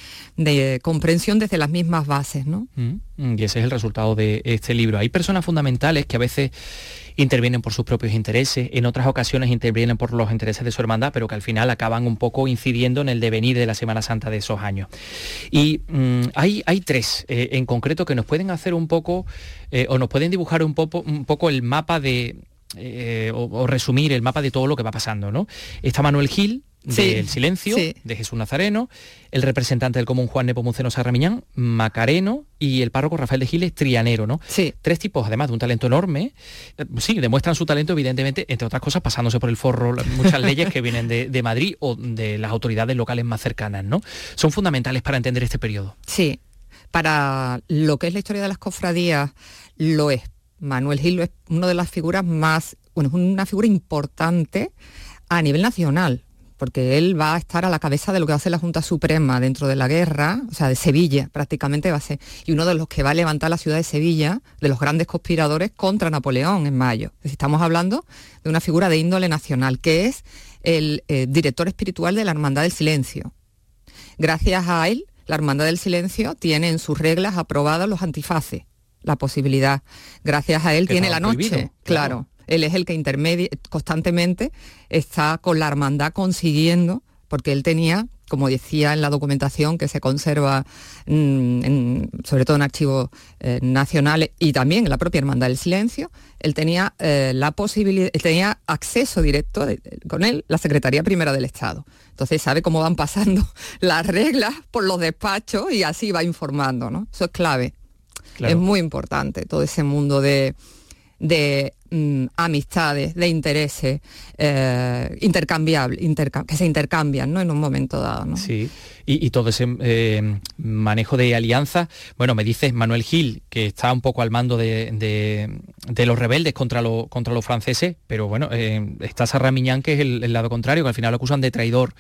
comprensión desde las mismas bases. ¿no?
Mm, y ese es el resultado de este libro. Hay personas fundamentales que a veces intervienen por sus propios intereses, en otras ocasiones intervienen por los intereses de su hermandad, pero que al final acaban un poco incidiendo en el devenir de la Semana Santa de esos años. Y mmm, hay, tres eh, en concreto que nos pueden hacer un poco, eh, o nos pueden dibujar un poco el mapa de, eh, o, o, resumir el mapa de todo lo que va pasando, ¿no? Está Manuel Gil, del sí, silencio, sí. de Jesús Nazareno, el representante del común Juan Nepomuceno Sarramiñán, Macareno y el párroco Rafael de Giles, Trianero, ¿no?
Sí.
Tres tipos, además, de un talento enorme. Sí, demuestran su talento, evidentemente, entre otras cosas, pasándose por el forro muchas leyes que vienen de, de, Madrid o de las autoridades locales más cercanas, ¿no? Son fundamentales para entender este periodo.
Sí, para lo que es la historia de las cofradías, lo es. Manuel Gil es una de las figuras más, bueno, es una figura importante a nivel nacional, porque él va a estar a la cabeza de lo que va a ser la Junta Suprema dentro de la guerra, o sea, de Sevilla prácticamente va a ser, y uno de los que va a levantar la ciudad de Sevilla, de los grandes conspiradores contra Napoleón en mayo. Estamos hablando de una figura de índole nacional, que es el eh, director espiritual de la Hermandad del Silencio. Gracias a él, la Hermandad del Silencio tiene en sus reglas aprobados los antifaces, la posibilidad. Gracias a él tiene la noche, prohibido, claro. él es el que intermedia constantemente está con la hermandad consiguiendo, porque él tenía, como decía en la documentación que se conserva en, sobre todo en archivos eh, nacionales y también en la propia Hermandad del Silencio, él tenía eh, la posibilidad, él tenía acceso directo de, con él, la Secretaría Primera del Estado. Entonces sabe cómo van pasando las reglas por los despachos y así va informando, ¿no? Eso es clave. Claro. Es muy importante todo ese mundo de, de mm, amistades, de intereses eh, intercambiables, que se intercambian ¿no? en un momento dado. ¿no?
Sí, y, todo ese eh, manejo de alianzas, bueno, me dices Manuel Gil, que está un poco al mando de, los rebeldes contra, contra los franceses, pero bueno, eh, está Sarramiñán, que es el, lado contrario, que al final lo acusan de traidor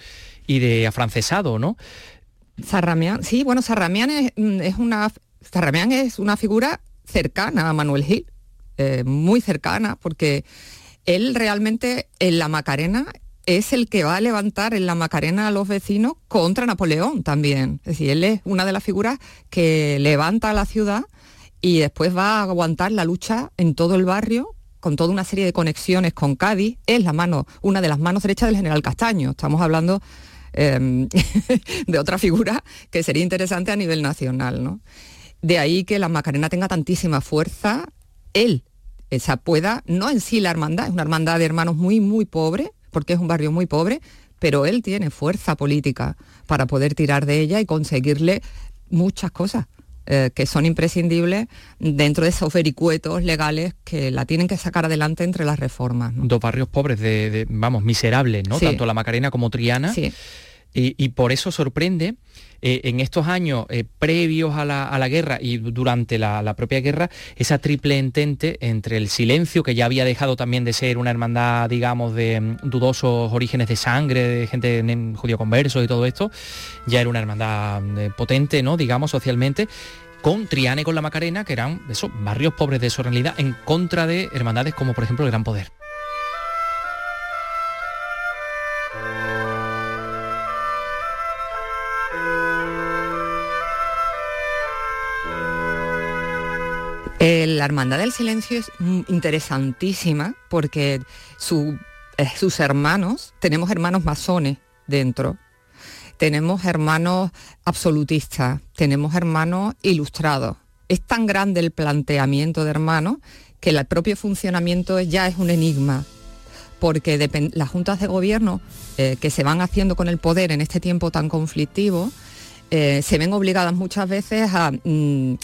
y de afrancesado, ¿no?
Sarramián, sí, bueno, Sarramián es, mm, es una Sarramián es una figura cercana a Manuel Gil eh, muy cercana, porque él realmente en la Macarena es el que va a levantar en la Macarena a los vecinos contra Napoleón también. Es decir, él es una de las figuras que levanta a la ciudad y después va a aguantar la lucha en todo el barrio con toda una serie de conexiones con Cádiz. Es la mano, una de las manos derechas del general Castaño. Estamos hablando em, de otra figura que sería interesante a nivel nacional. ¿no? De ahí que la Macarena tenga tantísima fuerza él esa pueda, no en sí la hermandad, es una hermandad de hermanos muy, muy pobre, porque es un barrio muy pobre, pero él tiene fuerza política para poder tirar de ella y conseguirle muchas cosas. Eh, que son imprescindibles dentro de esos vericuetos legales que la tienen que sacar adelante entre las reformas.
Dos barrios pobres, de, vamos, miserables, ¿no? Tanto la Macarena como Triana. Sí. Y, por eso sorprende eh, en estos años eh, previos a la, guerra y durante la, propia guerra, esa triple entente entre el silencio, que ya había dejado también de ser una hermandad, digamos, de mm, dudosos orígenes de sangre, de gente judío converso y todo esto, ya era una hermandad mm, potente, ¿no? digamos, socialmente con Triane con la Macarena, que eran esos barrios pobres de su realidad, en contra de hermandades como por ejemplo el Gran Poder.
La Hermandad del Silencio es interesantísima porque eh, sus hermanos, tenemos hermanos masones dentro, tenemos hermanos absolutistas, tenemos hermanos ilustrados. Es tan grande el planteamiento de hermanos que el propio funcionamiento ya es un enigma, porque las juntas de gobierno eh, que se van haciendo con el poder en este tiempo tan conflictivo, eh, se ven obligadas muchas veces a... Mm,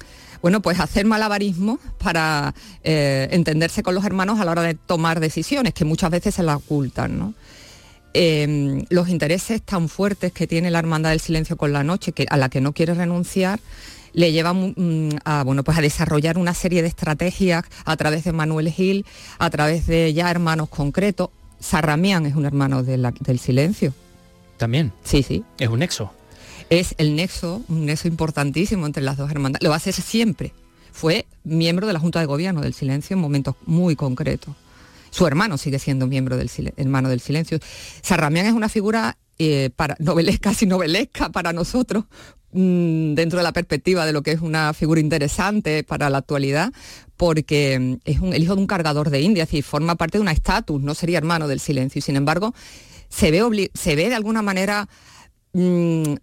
bueno, pues hacer malabarismo para eh, entenderse con los hermanos a la hora de tomar decisiones, que muchas veces se la ocultan, em, los intereses tan fuertes que tiene la Hermandad del Silencio con la Noche, que, a la que no quiere renunciar, le llevan mm, a, bueno, pues a desarrollar una serie de estrategias a través de Manuel Gil, a través de ya hermanos concretos. Sarramián es un hermano del silencio.
También.
Sí, sí.
Es un nexo
es el nexo, un nexo importantísimo entre las dos hermandades. Lo va a hacer siempre. Fue miembro de la Junta de Gobierno del Silencio en momentos muy concretos. Su hermano sigue siendo miembro del hermano del Silencio. Sarramián es una figura eh, para, novelesca, casi novelesca para nosotros, mm, dentro de la perspectiva de lo que es una figura interesante para la actualidad, porque mm, es el hijo de un cargador de Indias y forma parte de una estatus, no sería hermano del silencio. Y sin embargo, se ve, se ve de alguna manera mm,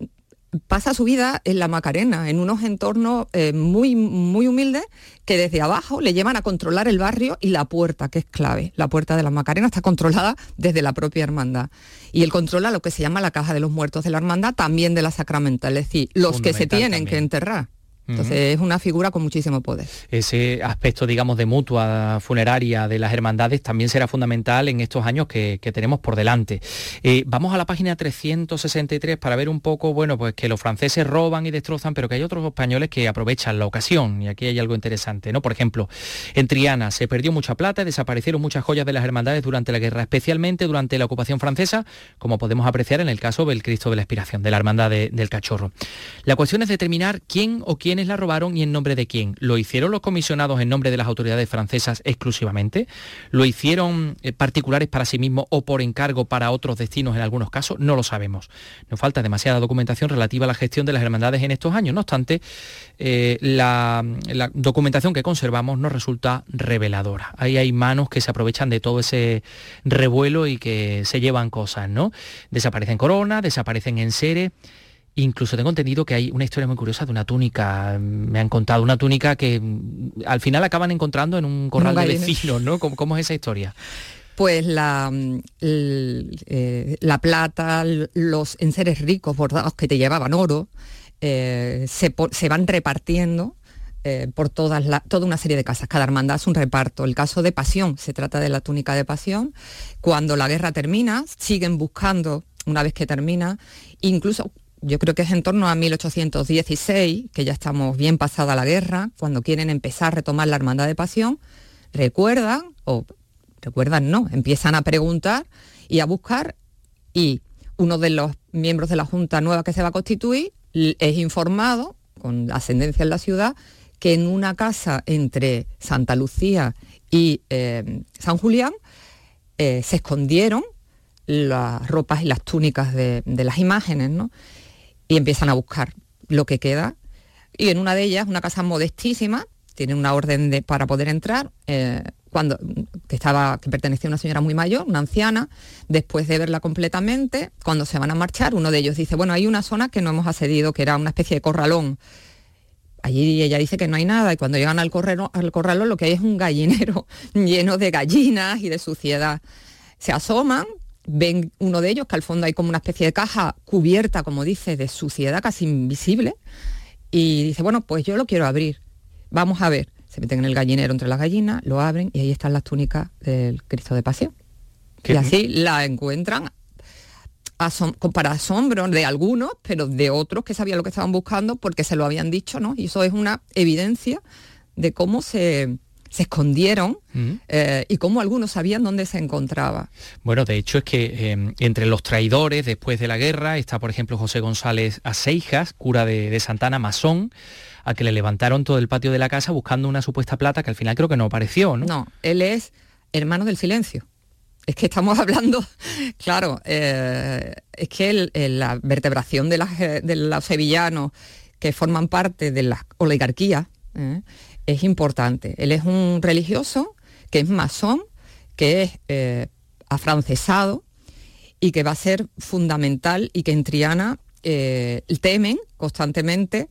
pasa su vida en la Macarena, en unos entornos eh, muy, muy humildes que desde abajo le llevan a controlar el barrio y la puerta, que es clave. La puerta de la Macarena está controlada desde la propia hermandad. Y él controla lo que se llama la caja de los muertos de la hermandad, también de la sacramental, es decir, los que se tienen que enterrar. Entonces es una figura con muchísimo poder.
Ese aspecto, digamos, de mutua funeraria de las hermandades también será fundamental en estos años que, tenemos por delante. Eh, vamos a la página 363 para ver un poco, bueno, pues que los franceses roban y destrozan, pero que hay otros españoles que aprovechan la ocasión. Y aquí hay algo interesante, ¿no? Por ejemplo, en Triana se perdió mucha plata y desaparecieron muchas joyas de las hermandades durante la guerra, especialmente durante la ocupación francesa, como podemos apreciar en el caso del Cristo de la Expiración, de la Hermandad del Cachorro. La cuestión es determinar quién o quién la robaron y en nombre de quién. ¿Lo hicieron los comisionados en nombre de las autoridades francesas exclusivamente? ¿Lo hicieron eh, particulares para sí mismos o por encargo para otros destinos en algunos casos? No lo sabemos. Nos falta demasiada documentación relativa a la gestión de las hermandades en estos años. No obstante, eh, la, documentación que conservamos nos resulta reveladora. Ahí hay manos que se aprovechan de todo ese revuelo y que se llevan cosas, ¿no? Desaparecen coronas, desaparecen en seres Incluso tengo entendido que hay una historia muy curiosa de una túnica, me han contado, una túnica que mm, al final acaban encontrando en un corral de vecinos, ¿no? ¿Cómo, es esa historia?
Pues la, mm, eh, la plata, los enseres ricos bordados que te llevaban oro, eh, se, van repartiendo eh, por todas la, toda una serie de casas. Cada hermandad es un reparto. El caso de Pasión, se trata de la túnica de Pasión. Cuando la guerra termina, siguen buscando, una vez que termina, incluso yo creo que es en torno a 1816, que ya estamos bien pasada la guerra, cuando quieren empezar a retomar la hermandad de Pasión, recuerdan, o recuerdan no, empiezan a preguntar y a buscar y uno de los miembros de la Junta nueva que se va a constituir es informado, con ascendencia en la ciudad, que en una casa entre Santa Lucía y eh, San Julián eh, se escondieron las ropas y las túnicas de, las imágenes, ¿no? Y empiezan a buscar lo que queda. Y en una de ellas, una casa modestísima, tiene una orden de, para poder entrar, eh, cuando, que, estaba, que pertenecía a una señora muy mayor, una anciana, después de verla completamente, cuando se van a marchar, uno de ellos dice, bueno, hay una zona que no hemos accedido, que era una especie de corralón. Allí ella dice que no hay nada y cuando llegan al, al corralón lo que hay es un gallinero lleno de gallinas y de suciedad. Se asoman, ven uno de ellos que al fondo hay como una especie de caja cubierta, como dice, de suciedad casi invisible y dice, bueno, pues yo lo quiero abrir, vamos a ver se meten en el gallinero entre las gallinas, lo abren y ahí están las túnicas del Cristo de Pasión. Y así la encuentran para asombro de algunos, pero de otros que sabían lo que estaban buscando porque se lo habían dicho, ¿no? Y eso es una evidencia de cómo se, escondieron mm. eh, y cómo algunos sabían dónde se encontraba.
Bueno, de hecho es que em, entre los traidores después de la guerra está, por ejemplo, José González Aceijas, cura de, de Santana, masón, a que le levantaron todo el patio de la casa buscando una supuesta plata que al final creo que no apareció, ¿no?
No, él es hermano del silencio. Es que estamos hablando, claro, eh, es que la vertebración de, los sevillanos que forman parte de la oligarquía eh, es importante. Él es un religioso que es masón, que es eh, afrancesado y que va a ser fundamental y que en Triana temen constantemente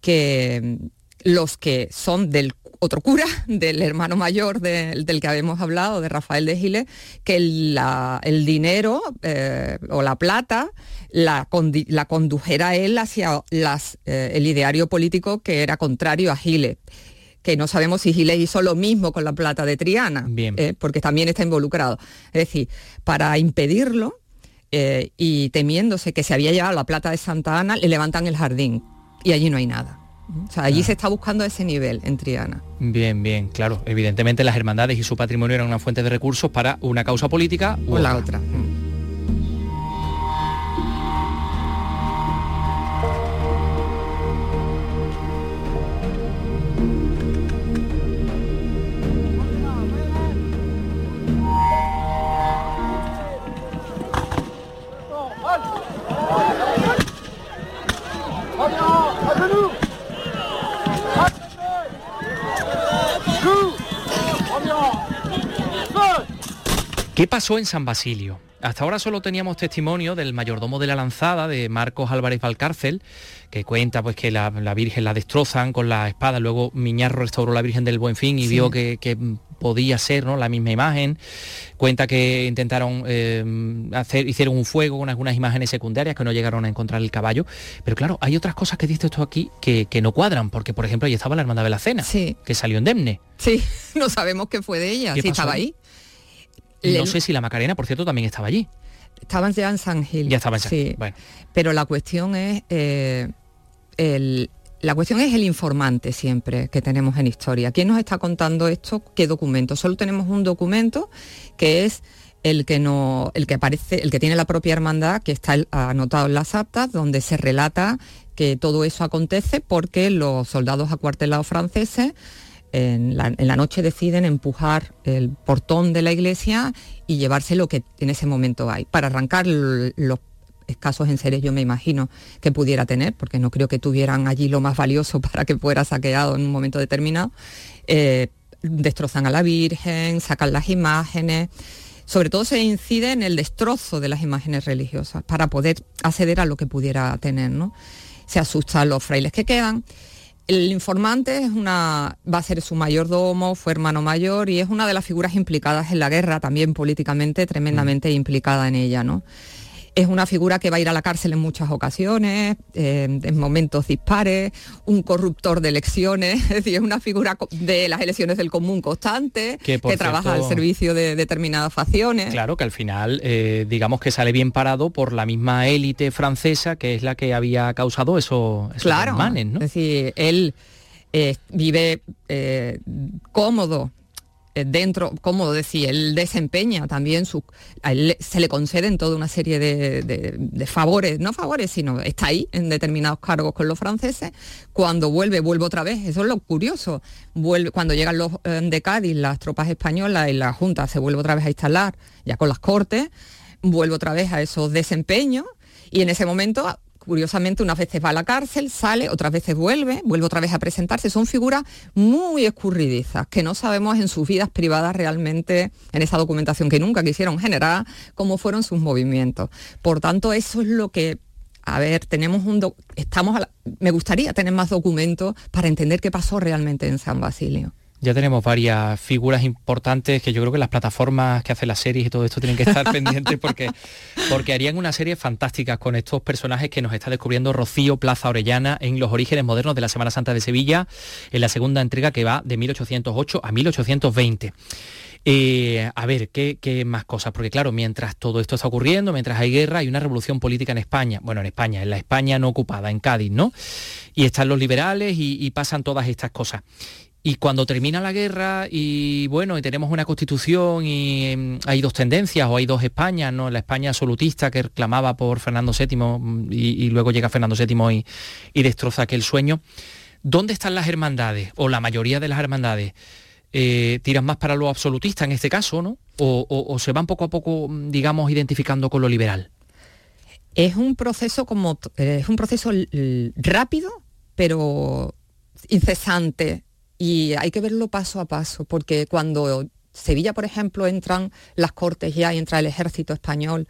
que los que son del otro cura, del hermano mayor del que habíamos hablado, de Rafael de Giles, que el dinero eh, o la plata la, condujera él hacia eh, el ideario político que era contrario a Giles que no sabemos si Giles hizo lo mismo con la plata de Triana, eh, porque también está involucrado. Es decir, para impedirlo y temiéndose que se había llevado la plata de Santa Ana, le levantan el jardín y allí no hay nada. O sea, allí se está buscando ese nivel en Triana.
Bien, bien, claro. Evidentemente las hermandades y su patrimonio eran una fuente de recursos para una causa política
o la otra.
¿Qué pasó en San Basilio? Hasta ahora solo teníamos testimonio del mayordomo de la lanzada, de Marcos Álvarez Valcárcel, que cuenta pues que la, Virgen la destrozan con la espada, luego Miñarro restauró la Virgen del Buen Fin y vio que, podía ser ¿no? la misma imagen. Cuenta que intentaron eh, hacer, hicieron un fuego con algunas imágenes secundarias que no llegaron a encontrar el caballo. Pero claro, hay otras cosas que dice esto aquí que, no cuadran, porque por ejemplo ahí estaba la hermandad de la cena, que salió indemne.
Sí, no sabemos qué fue de ella, si estaba ahí.
No sé si la Macarena, por cierto, también estaba allí.
Estaban ya en San Gil.
Ya estaban en
sí. Pero la cuestión es eh, el, la cuestión es el informante siempre que tenemos en historia. ¿Quién nos está contando esto? ¿Qué documento? Solo tenemos un documento que es el que no, el que aparece, el que tiene la propia hermandad, que está anotado en las actas, donde se relata que todo eso acontece porque los soldados acuartelados franceses en la, noche deciden empujar el portón de la iglesia y llevarse lo que en ese momento hay, para arrancar los escasos enseres yo me imagino que pudiera tener, porque no creo que tuvieran allí lo más valioso para que fuera saqueado en un momento determinado. Eh, destrozan a la Virgen, sacan las imágenes. Sobre todo se incide en el destrozo de las imágenes religiosas para poder acceder a lo que pudiera tener. ¿no? Se asustan los frailes que quedan el informante es una, va a ser su mayordomo, fue hermano mayor y es una de las figuras implicadas en la guerra, también políticamente tremendamente mm. implicada en ella. ¿no? Es una figura que va a ir a la cárcel en muchas ocasiones, eh, en momentos dispares, un corruptor de elecciones, es decir, es una figura de las elecciones del común constante, que, trabaja al servicio de determinadas facciones.
Claro, que al final, eh, digamos que sale bien parado por la misma élite francesa, que es la que había causado eso, esos
claro, ¿no? Es decir, él eh, vive cómodo eh, dentro, como decía, él desempeña también su, a él se le conceden toda una serie de, favores, no favores, sino está ahí en determinados cargos con los franceses. Cuando vuelve, vuelve otra vez, eso es lo curioso. Cuando llegan los eh, de Cádiz, las tropas españolas y la Junta se vuelve otra vez a instalar, ya con las cortes, vuelve otra vez a esos desempeños y en ese momento curiosamente unas veces va a la cárcel, sale, otras veces vuelve, vuelve otra vez a presentarse. Son figuras muy escurridizas, que no sabemos en sus vidas privadas realmente, en esa documentación que nunca quisieron generar, cómo fueron sus movimientos. Por tanto, eso es lo que a ver, tenemos un estamos me gustaría tener más documentos para entender qué pasó realmente en San Basilio.
Ya tenemos varias figuras importantes que yo creo que las plataformas que hacen las series y todo esto tienen que estar pendientes porque, porque harían una serie fantástica con estos personajes que nos está descubriendo Rocío Plaza Orellana en los orígenes modernos de la Semana Santa de Sevilla, en la segunda entrega que va de 1808 a 1820. Eh, a ver, ¿qué, más cosas? Porque claro, mientras todo esto está ocurriendo, mientras hay guerra, hay una revolución política en España. Bueno, en España, en la España no ocupada, en Cádiz, ¿no? Y están los liberales y pasan todas estas cosas. Y cuando termina la guerra y bueno, y tenemos una constitución y em, hay dos tendencias o hay dos Españas, ¿no? La España absolutista que reclamaba por Fernando VII mm, y, luego llega Fernando VII y, destroza aquel sueño. ¿Dónde están las hermandades? O la mayoría de las hermandades. Eh, tiran más para lo absolutista en este caso, ¿no? O, se van poco a poco, mm, digamos, identificando con lo liberal.
Es un proceso como eh, es un proceso rápido, pero incesante y hay que verlo paso a paso, porque cuando Sevilla, por ejemplo, entran las cortes ya y entra el ejército español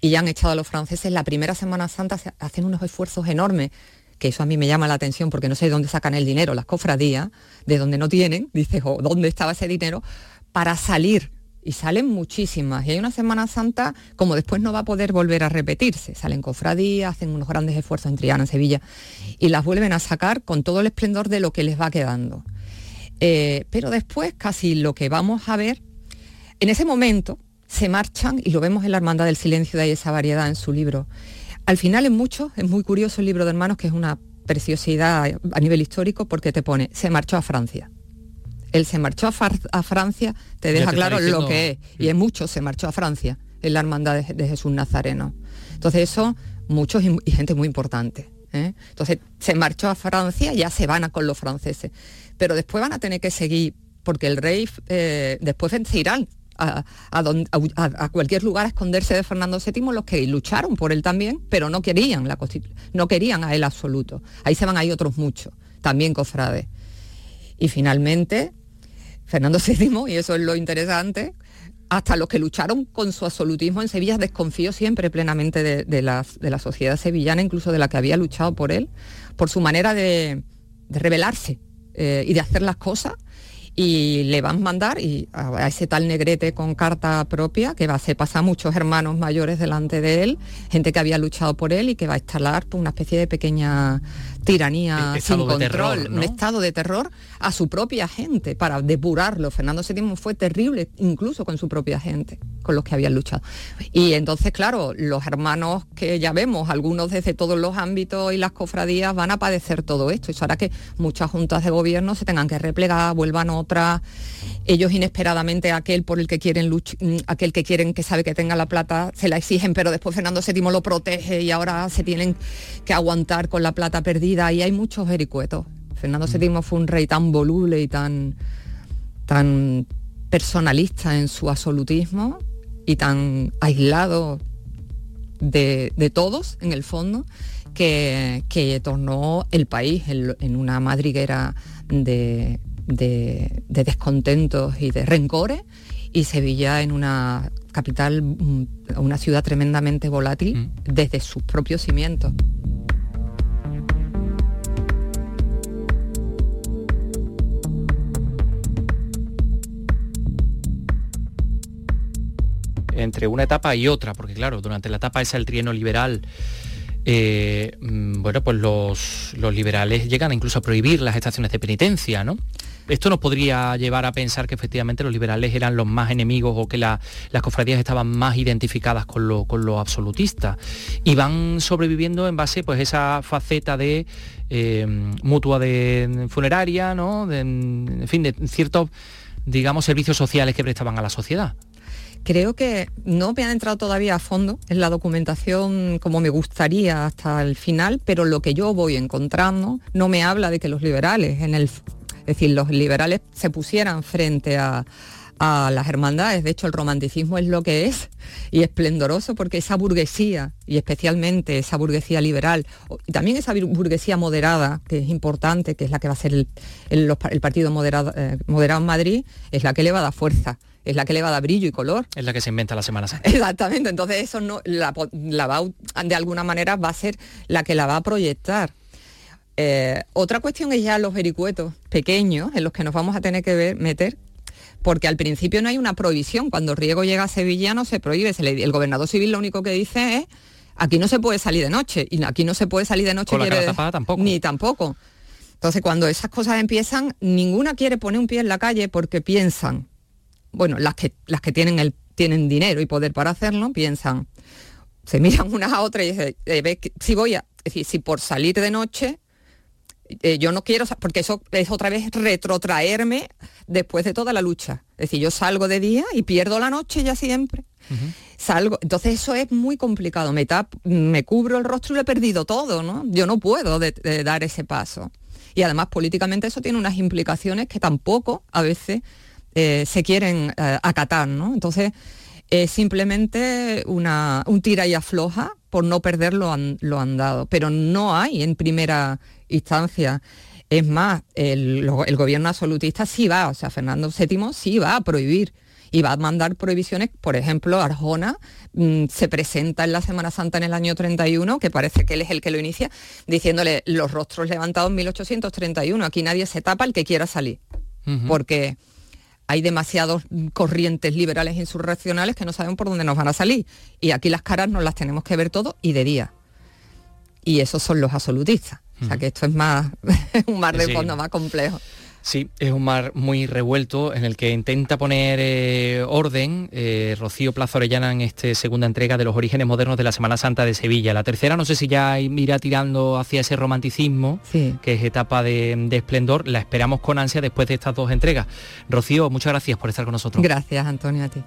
y ya han echado a los franceses, la primera Semana Santa se hacen unos esfuerzos enormes que eso a mí me llama la atención porque no sé de dónde sacan el dinero, las cofradías, de dónde no tienen, dices, o dónde estaba ese dinero, para salir. Y salen muchísimas. Y hay una Semana Santa, como después no va a poder volver a repetirse. Salen cofradías, hacen unos grandes esfuerzos en Triana, en Sevilla, y las vuelven a sacar con todo el esplendor de lo que les va quedando. Eh, pero después casi lo que vamos a ver, en ese momento se marchan, y lo vemos en la Hermandad del Silencio, de ahí esa variedad en su libro. Al final en muchos, es muy curioso el libro de hermanos, que es una preciosidad a nivel histórico, porque te pone, se marchó a Francia. Él se marchó a, Francia, te deja claro lo que es. Y en muchos se marchó a Francia, en la Hermandad de, Jesús Nazareno. Entonces eso, muchos y, gente muy importante. ¿eh? Entonces se marchó a Francia, ya se van a con los franceses pero después van a tener que seguir, porque el rey eh, después irán a, cualquier lugar a esconderse de Fernando VII los que lucharon por él también, pero no querían la no querían a él absoluto. Ahí se van ahí otros muchos, también cofrades. Y finalmente, Fernando VII, y eso es lo interesante, hasta los que lucharon con su absolutismo en Sevilla, desconfío siempre plenamente de, la, sociedad sevillana, incluso de la que había luchado por él, por su manera de, de rebelarse eh, y de hacer las cosas y le van a mandar y a, ese tal negrete con carta propia que va a hacer pasar muchos hermanos mayores delante de él, gente que había luchado por él y que va a instalar pues, una especie de pequeña tiranía sin control, un estado de terror a su propia gente para depurarlo. Fernando VII fue terrible incluso con su propia gente, con los que habían luchado. Y entonces, claro, los hermanos que ya vemos, algunos desde todos los ámbitos y las cofradías van a padecer todo esto. Eso hará que muchas juntas de gobierno se tengan que replegar, vuelvan otras. Ellos inesperadamente aquel por el que quieren mm, aquel que quieren que sabe que tenga la plata, se la exigen, pero después Fernando VII lo protege y ahora se tienen que aguantar con la plata perdida y hay muchos vericuetos. Fernando VII fue un rey tan voluble y tan, tan personalista en su absolutismo y tan aislado de, todos, en el fondo, que, tornó el país en, una madriguera de, descontentos y de rencores y Sevilla en una capital, mm, una ciudad tremendamente volátil mm. desde sus propios cimientos.
Entre una etapa y otra, porque claro, durante la etapa esa el trienio liberal eh, mm, bueno, pues los, liberales llegan incluso a prohibir las estaciones de penitencia, ¿no? Esto nos podría llevar a pensar que efectivamente los liberales eran los más enemigos o que las cofradías estaban más identificadas con lo, con absolutista y van sobreviviendo en base pues esa faceta de eh, mutua de funeraria, ¿no? en fin, de ciertos, digamos, servicios sociales que prestaban a la sociedad.
Creo que no me han entrado todavía a fondo en la documentación como me gustaría hasta el final, pero lo que yo voy encontrando no me habla de que los liberales, en el, es decir, los liberales se pusieran frente a, las hermandades. De hecho, el romanticismo es lo que es y esplendoroso porque esa burguesía, y especialmente esa burguesía liberal, también esa burguesía moderada, que es importante, que es la que va a ser el, partido moderado, eh, moderado en Madrid, es la que le va a dar fuerza es la que le va a dar brillo y color.
Es la que se inventa la Semana Santa.
Exactamente, entonces eso no, la, va, de alguna manera va a ser la que la va a proyectar. Eh, otra cuestión es ya los vericuetos pequeños en los que nos vamos a tener que ver, meter, porque al principio no hay una prohibición. Cuando Riego llega a Sevilla no se prohíbe. el gobernador civil lo único que dice es aquí no se puede salir de noche. Y aquí no se puede salir de noche.
tampoco.
Ni tampoco. Entonces cuando esas cosas empiezan, ninguna quiere poner un pie en la calle porque piensan bueno, las que, las que tienen, el, tienen dinero y poder para hacerlo, piensan, se miran unas a otras y dicen, eh, si voy a, es decir, si por salir de noche, eh, yo no quiero, porque eso es otra vez retrotraerme después de toda la lucha. Es decir, yo salgo de día y pierdo la noche ya siempre. Salgo, entonces eso es muy complicado. Me, me cubro el rostro y lo he perdido todo, ¿no? Yo no puedo dar ese paso. Y además políticamente eso tiene unas implicaciones que tampoco a veces eh, se quieren eh, acatar, ¿no? Entonces, es simplemente una, un tira y afloja por no perder lo, andado, pero no hay en primera instancia. Es más, el, gobierno absolutista sí va, o sea, Fernando VII sí va a prohibir y va a mandar prohibiciones, por ejemplo, Arjona mm, se presenta en la Semana Santa en el año 31, que parece que él es el que lo inicia, diciéndole los rostros levantados en 1831, aquí nadie se tapa el que quiera salir, porque hay demasiados corrientes liberales insurreccionales que no saben por dónde nos van a salir. Y aquí las caras nos las tenemos que ver todo y de día. Y esos son los absolutistas. O sea que esto es más un mar de fondo más complejo.
Sí, es un mar muy revuelto en el que intenta poner eh, orden eh, Rocío Plaza Orellana en esta segunda entrega de los orígenes modernos de la Semana Santa de Sevilla. La tercera no sé si ya irá tirando hacia ese romanticismo, que es etapa de, de, esplendor. La esperamos con ansia después de estas dos entregas. Rocío, muchas gracias por estar con nosotros.
Gracias, Antonio, a ti.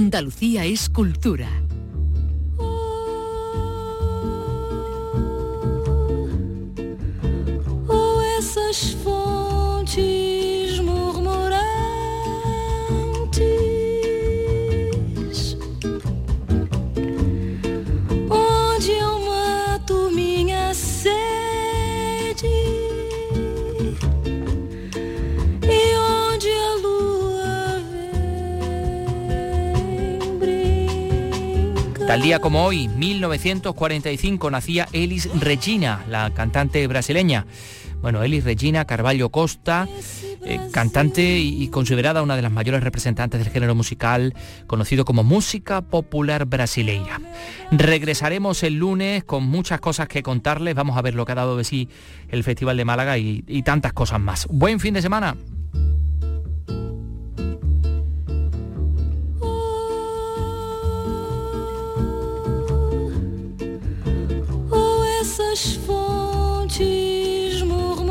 Andalucía es cultura.
Tal día como hoy, 1945, nacía Elis Regina, la cantante brasileña. Bueno, Elis Regina Carvalho Costa eh, cantante y, considerada una de las mayores representantes del género musical conocido como música popular brasileira. Regresaremos el lunes con muchas cosas que contarles, vamos a ver lo que ha dado de sí el Festival de Málaga y tantas cosas más. Buen fin de semana.
cheval, je mourmure.